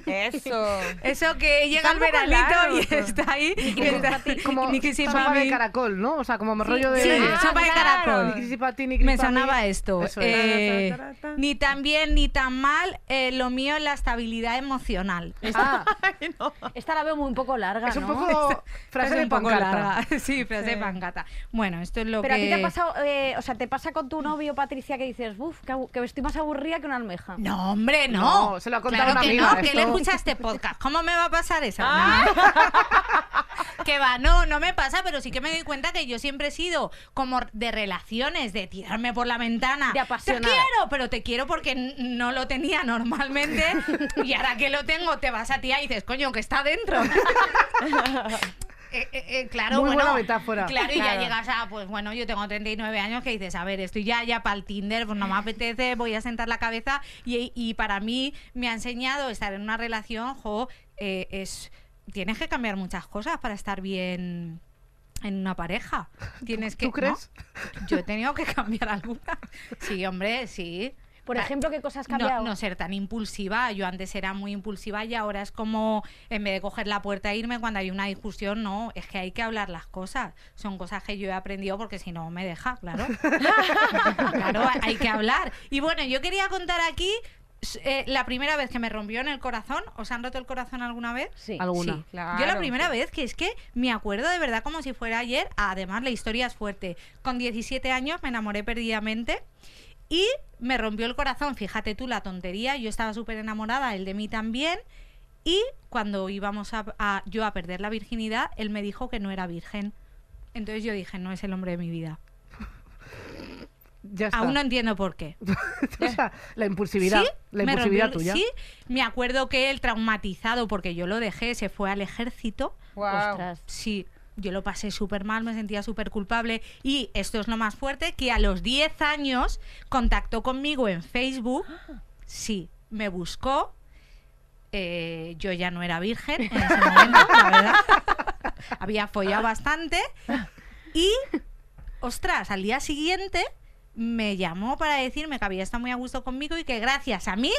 Eso. (laughs) Eso que llega Está el veranito largo, y está ahí. y Como, está- como ni crisis sopa pa' de mí. caracol, ¿no? O sea, como rollo de... Sí, sopa de caracol. Ni crisis pa' ti, ni Me crisis pa' mí. sonaba esto. Eso es. Eh, ni tan bien ni tan mal, eh, lo mío es la estabilidad emocional. Ah, (laughs) Ay, no. Esta la veo muy un poco larga, es un ¿no? poco (laughs) frase de un poco larga. (laughs) Sí, frase de Sí. pancata. Bueno, esto es lo Pero que... a ti te ha pasado, eh, o sea, te pasa con tu novio Patricia que dices, uff, que, estoy más aburrida que una almeja. No, hombre, no. No, se lo ha contado claro una que amiga, no, que le escucha este podcast. ¿Cómo me va a pasar eso? Ah. Que va, no, no me pasa, pero sí que me doy cuenta que yo siempre he sido como de relaciones, de tirarme por la ventana. De Te apasionada. quiero, pero te quiero porque no lo tenía normalmente. (laughs) y ahora que lo tengo, te vas a tía y dices, coño, que está dentro. (laughs) (laughs) Eh, eh, eh, claro, Muy bueno, buena metáfora. Claro, y ya llegas a, pues bueno, yo tengo 39 años que dices, a ver, estoy ya, ya para el Tinder, pues no me apetece, voy a sentar la cabeza. Y, y para mí me ha enseñado estar en una relación, jo, eh, es. Tienes que cambiar muchas cosas para estar bien en una pareja. (laughs) Tienes que. ¿Tú crees? ¿no? Yo he tenido que cambiar alguna. Sí, hombre, sí. Por Ah, ejemplo, ¿qué cosas has no, cambiado? no ser tan impulsiva. Yo antes era muy impulsiva y ahora es como, en vez de coger la puerta e irme cuando hay una discusión, no, es que hay que hablar las cosas. Son cosas que yo he aprendido porque si no me deja, claro. (laughs) claro, hay que hablar. Y bueno, yo quería contar aquí eh, la primera vez que me rompió en el corazón. ¿Os han roto el corazón alguna vez? Sí. Alguna. Sí, Claro. Yo la primera vez que es que me acuerdo de verdad como si fuera ayer. Además, la historia es fuerte. Con 17 años me enamoré perdidamente y me rompió el corazón. Fíjate tú la tontería. Yo estaba súper enamorada, él de mí también. Y cuando íbamos a, a- yo a perder la virginidad, él me dijo que no era virgen. Entonces yo dije, no es el hombre de mi vida. Ya está. Aún no entiendo por qué. (laughs) O sea, la impulsividad. Sí, la me impulsividad rompió tuya. Sí, me acuerdo que él traumatizado porque yo lo dejé, se fue al ejército. Guau. Ostras. Sí, yo lo pasé súper mal, me sentía súper culpable. Y esto es lo más fuerte, que a los 10 años contactó conmigo en Facebook. Sí, me buscó. Eh, yo ya no era virgen en ese momento, la verdad. (laughs) Había follado bastante. Y, ostras, al día siguiente me llamó para decirme que había estado muy a gusto conmigo y que gracias a mí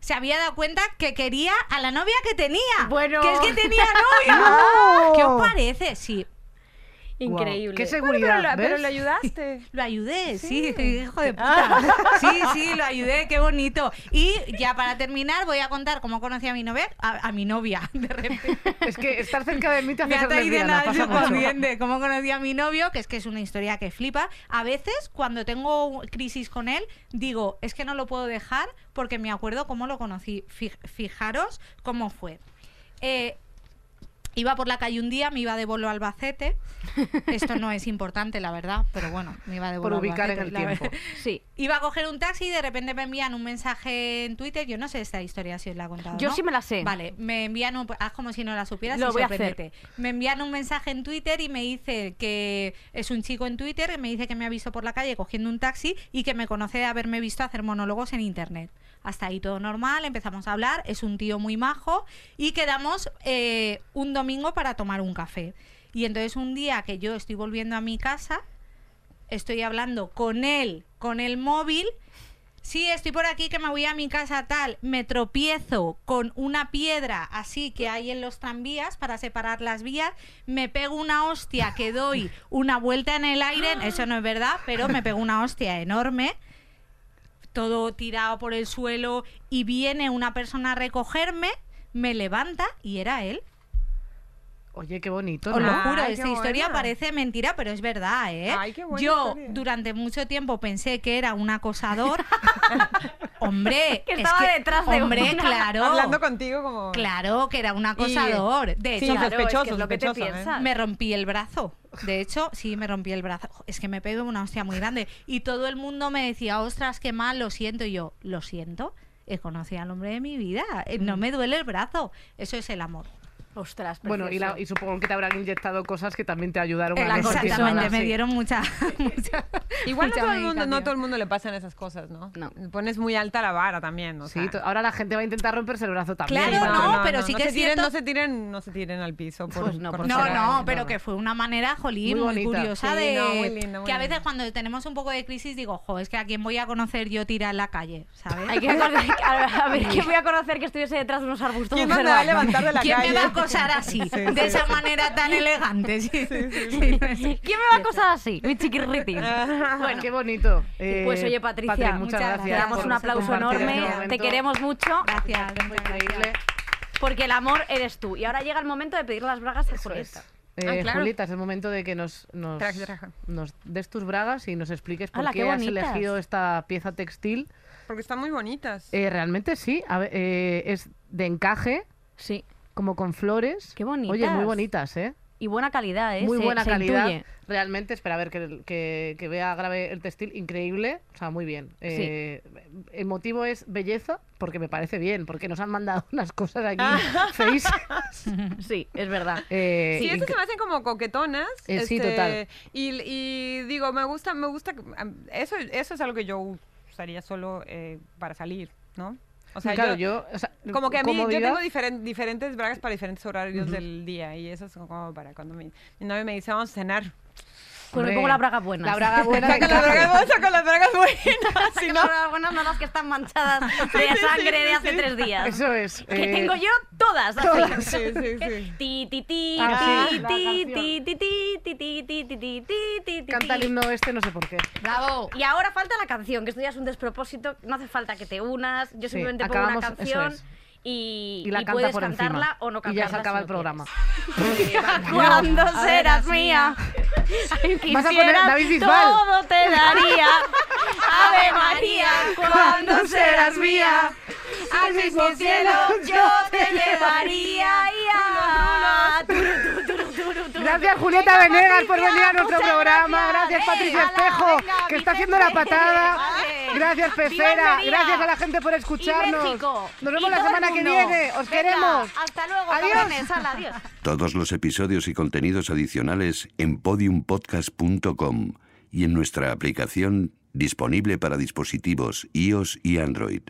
se había dado cuenta que quería a la novia que tenía. Bueno. Que es que tenía novia. ¡No! (laughs) ¿Qué os parece? Sí. Increíble. Qué Bueno, seguridad, pero, lo- ayudaste. (laughs) Lo ayudé, sí, (laughs) hijo de puta. (laughs) Sí, sí, lo ayudé, qué bonito. Y ya para terminar voy a contar cómo conocí a mi novia, a, a mi novia, de repente. Es que estar cerca de mí te hace Me ser lesbiana, pasa mucho. Cómo conocí a mi novio, que es que es una historia que flipa. A veces, cuando tengo crisis con él, digo, es que no lo puedo dejar porque me acuerdo cómo lo conocí. Fij- Fijaros cómo fue. Eh, Iba por la calle un día, me iba de bolo a Albacete. Esto no es importante, la verdad, pero bueno, me iba de Por bolo a ubicar en Albacete, el la tiempo. verdad. Sí. Iba a coger un taxi y de repente me envían un mensaje en Twitter. Yo no sé esta historia si os la he contado. Yo ¿no? sí me la sé. Vale, me envían un. Haz como si no la supieras. Lo y voy a hacer. Me envían un mensaje en Twitter y me dice que es un chico en Twitter que me dice que me ha visto por la calle cogiendo un taxi y que me conoce de haberme visto hacer monólogos en internet. Hasta ahí todo normal, empezamos a hablar, es un tío muy majo y quedamos eh, un domingo para tomar un café. Y entonces un día que yo estoy volviendo a mi casa, estoy hablando con él, con el móvil. Sí, estoy por aquí que me voy a mi casa tal. Me tropiezo con una piedra así que hay en los tranvías para separar las vías. Me pego una hostia que doy una vuelta en el aire. Eso no es verdad, pero me pego una hostia enorme. Todo tirado por el suelo y viene una persona a recogerme, me levanta y era él. Oye, qué bonito, Os lo ¿no? juro, Ay, esta historia buena. parece mentira, pero es verdad, ¿eh? Ay, qué buena Yo historia. durante mucho tiempo pensé que era un acosador. (laughs) hombre, (laughs) Que es estaba detrás de hombre, una. claro. Hablando contigo como... Claro, que era un acosador. De Sí, hecho, Claro, es que es sospechoso, lo que te sospechoso, ¿eh? piensas. me rompí el brazo. De hecho, sí, me rompí el brazo. Es que me pego una hostia muy grande. Y todo el mundo me decía, ostras, qué mal, lo siento. Y yo, lo siento. He conocido al hombre de mi vida. eh, Mm. No me duele el brazo. Eso es el amor. Ostras, Bueno, y, la- precioso. y supongo que te habrán inyectado cosas que también te ayudaron En a no Exactamente, me dieron mucha, (laughs) (laughs) mucha Igual no mucha todo, el mundo, no todo el mundo le pasan esas cosas, ¿no? No. Pones muy alta la vara también, o Sí, sea. ahora la gente va a intentar romperse el brazo también. Claro, para- no, pero sí que se es tiren, cierto- No se tiren, no se tiren al piso. Por, Pues no, por No, no, pero no. que fue una manera, jolín, Muy curiosa Sí, de no, muy lindo, muy que a veces cuando tenemos un poco de crisis digo, jo, es que a quién voy a conocer yo tirar en la calle, ¿sabes? Hay que a, a ver, ¿quién voy a conocer que estuviese detrás de unos arbustos ¿Quién no me va a levantar de la ¿Quién calle? Acosar así, Sí, de sí. esa manera tan elegante? Sí, sí, sí. ¿Quién me va a acosar así? Mi chiquirritín. Bueno, qué bonito. Eh, Pues oye, Patricia, Patri, muchas muchas gracias. Te damos un aplauso compartir enorme. este Te queremos mucho. Gracias, muchas increíble. Porque el amor eres tú. Y ahora llega el momento de pedir las bragas a Julieta. Eh, Ah, claro. Julieta, es el momento de que nos, nos, Traje, traje. nos des tus bragas y nos expliques por qué, qué has elegido esta pieza textil. Porque están muy bonitas. Eh, realmente sí, a ver, eh, es de encaje, Sí. Como con flores. Qué bonitas. Oye, muy bonitas, ¿eh? Y buena calidad, ¿eh? Muy Se- buena se calidad. intuye. Realmente, espera a ver que, que, que vea grave el textil, increíble. O sea, muy bien. Eh, El motivo es belleza, porque me parece bien, porque nos han mandado (laughs) unas cosas aquí feísimas. (laughs) Sí, es verdad. Eh, Sí, estas se me hacen como coquetonas. Eh, sí, este, total. Y, y digo, me gusta, me gusta. Eso, eso es algo que yo usaría solo eh, para salir, ¿no? O sea, claro, yo, yo, o sea, como que a mí, yo tengo diferen- diferentes bragas para diferentes horarios del día. Y eso es como para cuando mi, mi novio me dice, vamos a cenar. Pues me pongo la braga buena. La braga buena Saca las bragas, saca las bragas buenas. si no, las bragas buenas no las que están manchadas de sangre de hace tres días. Eso es. Que eh, tengo yo todas. todas. sí, sí, sí. Ti, ti, ti, Ah, ti, ti, ti, ti, ti, ti, ti, ti, ti, Canta el himno este, no sé por qué. Bravo. Y ahora falta la canción, que esto ya es un despropósito. No hace falta que te unas. Yo simplemente pongo una canción. Y, Y la y canta puedes por cantarla encima. o no y cantarla. ya se acaba si el programa. (laughs) ¿Cuándo serás mía? Ay, Vas a poner David Bisbal. Todo te daría. Ave María, ¿cuándo serás mía? Al mismo cielo yo te llevaría. Ya. Turu, Gracias Julieta Venga, Venegas por venir a nuestro programa. gracias. Gracias Patricia Espejo, venga, que está haciendo la patada. Gracias Pecera. Gracias a la gente por escucharnos. Nos vemos la semana que viene. Os Venga, queremos. Hasta luego, adiós. (laughs) Todos los episodios y contenidos adicionales en podiumpodcast.com y en nuestra aplicación disponible para dispositivos iOS y Android.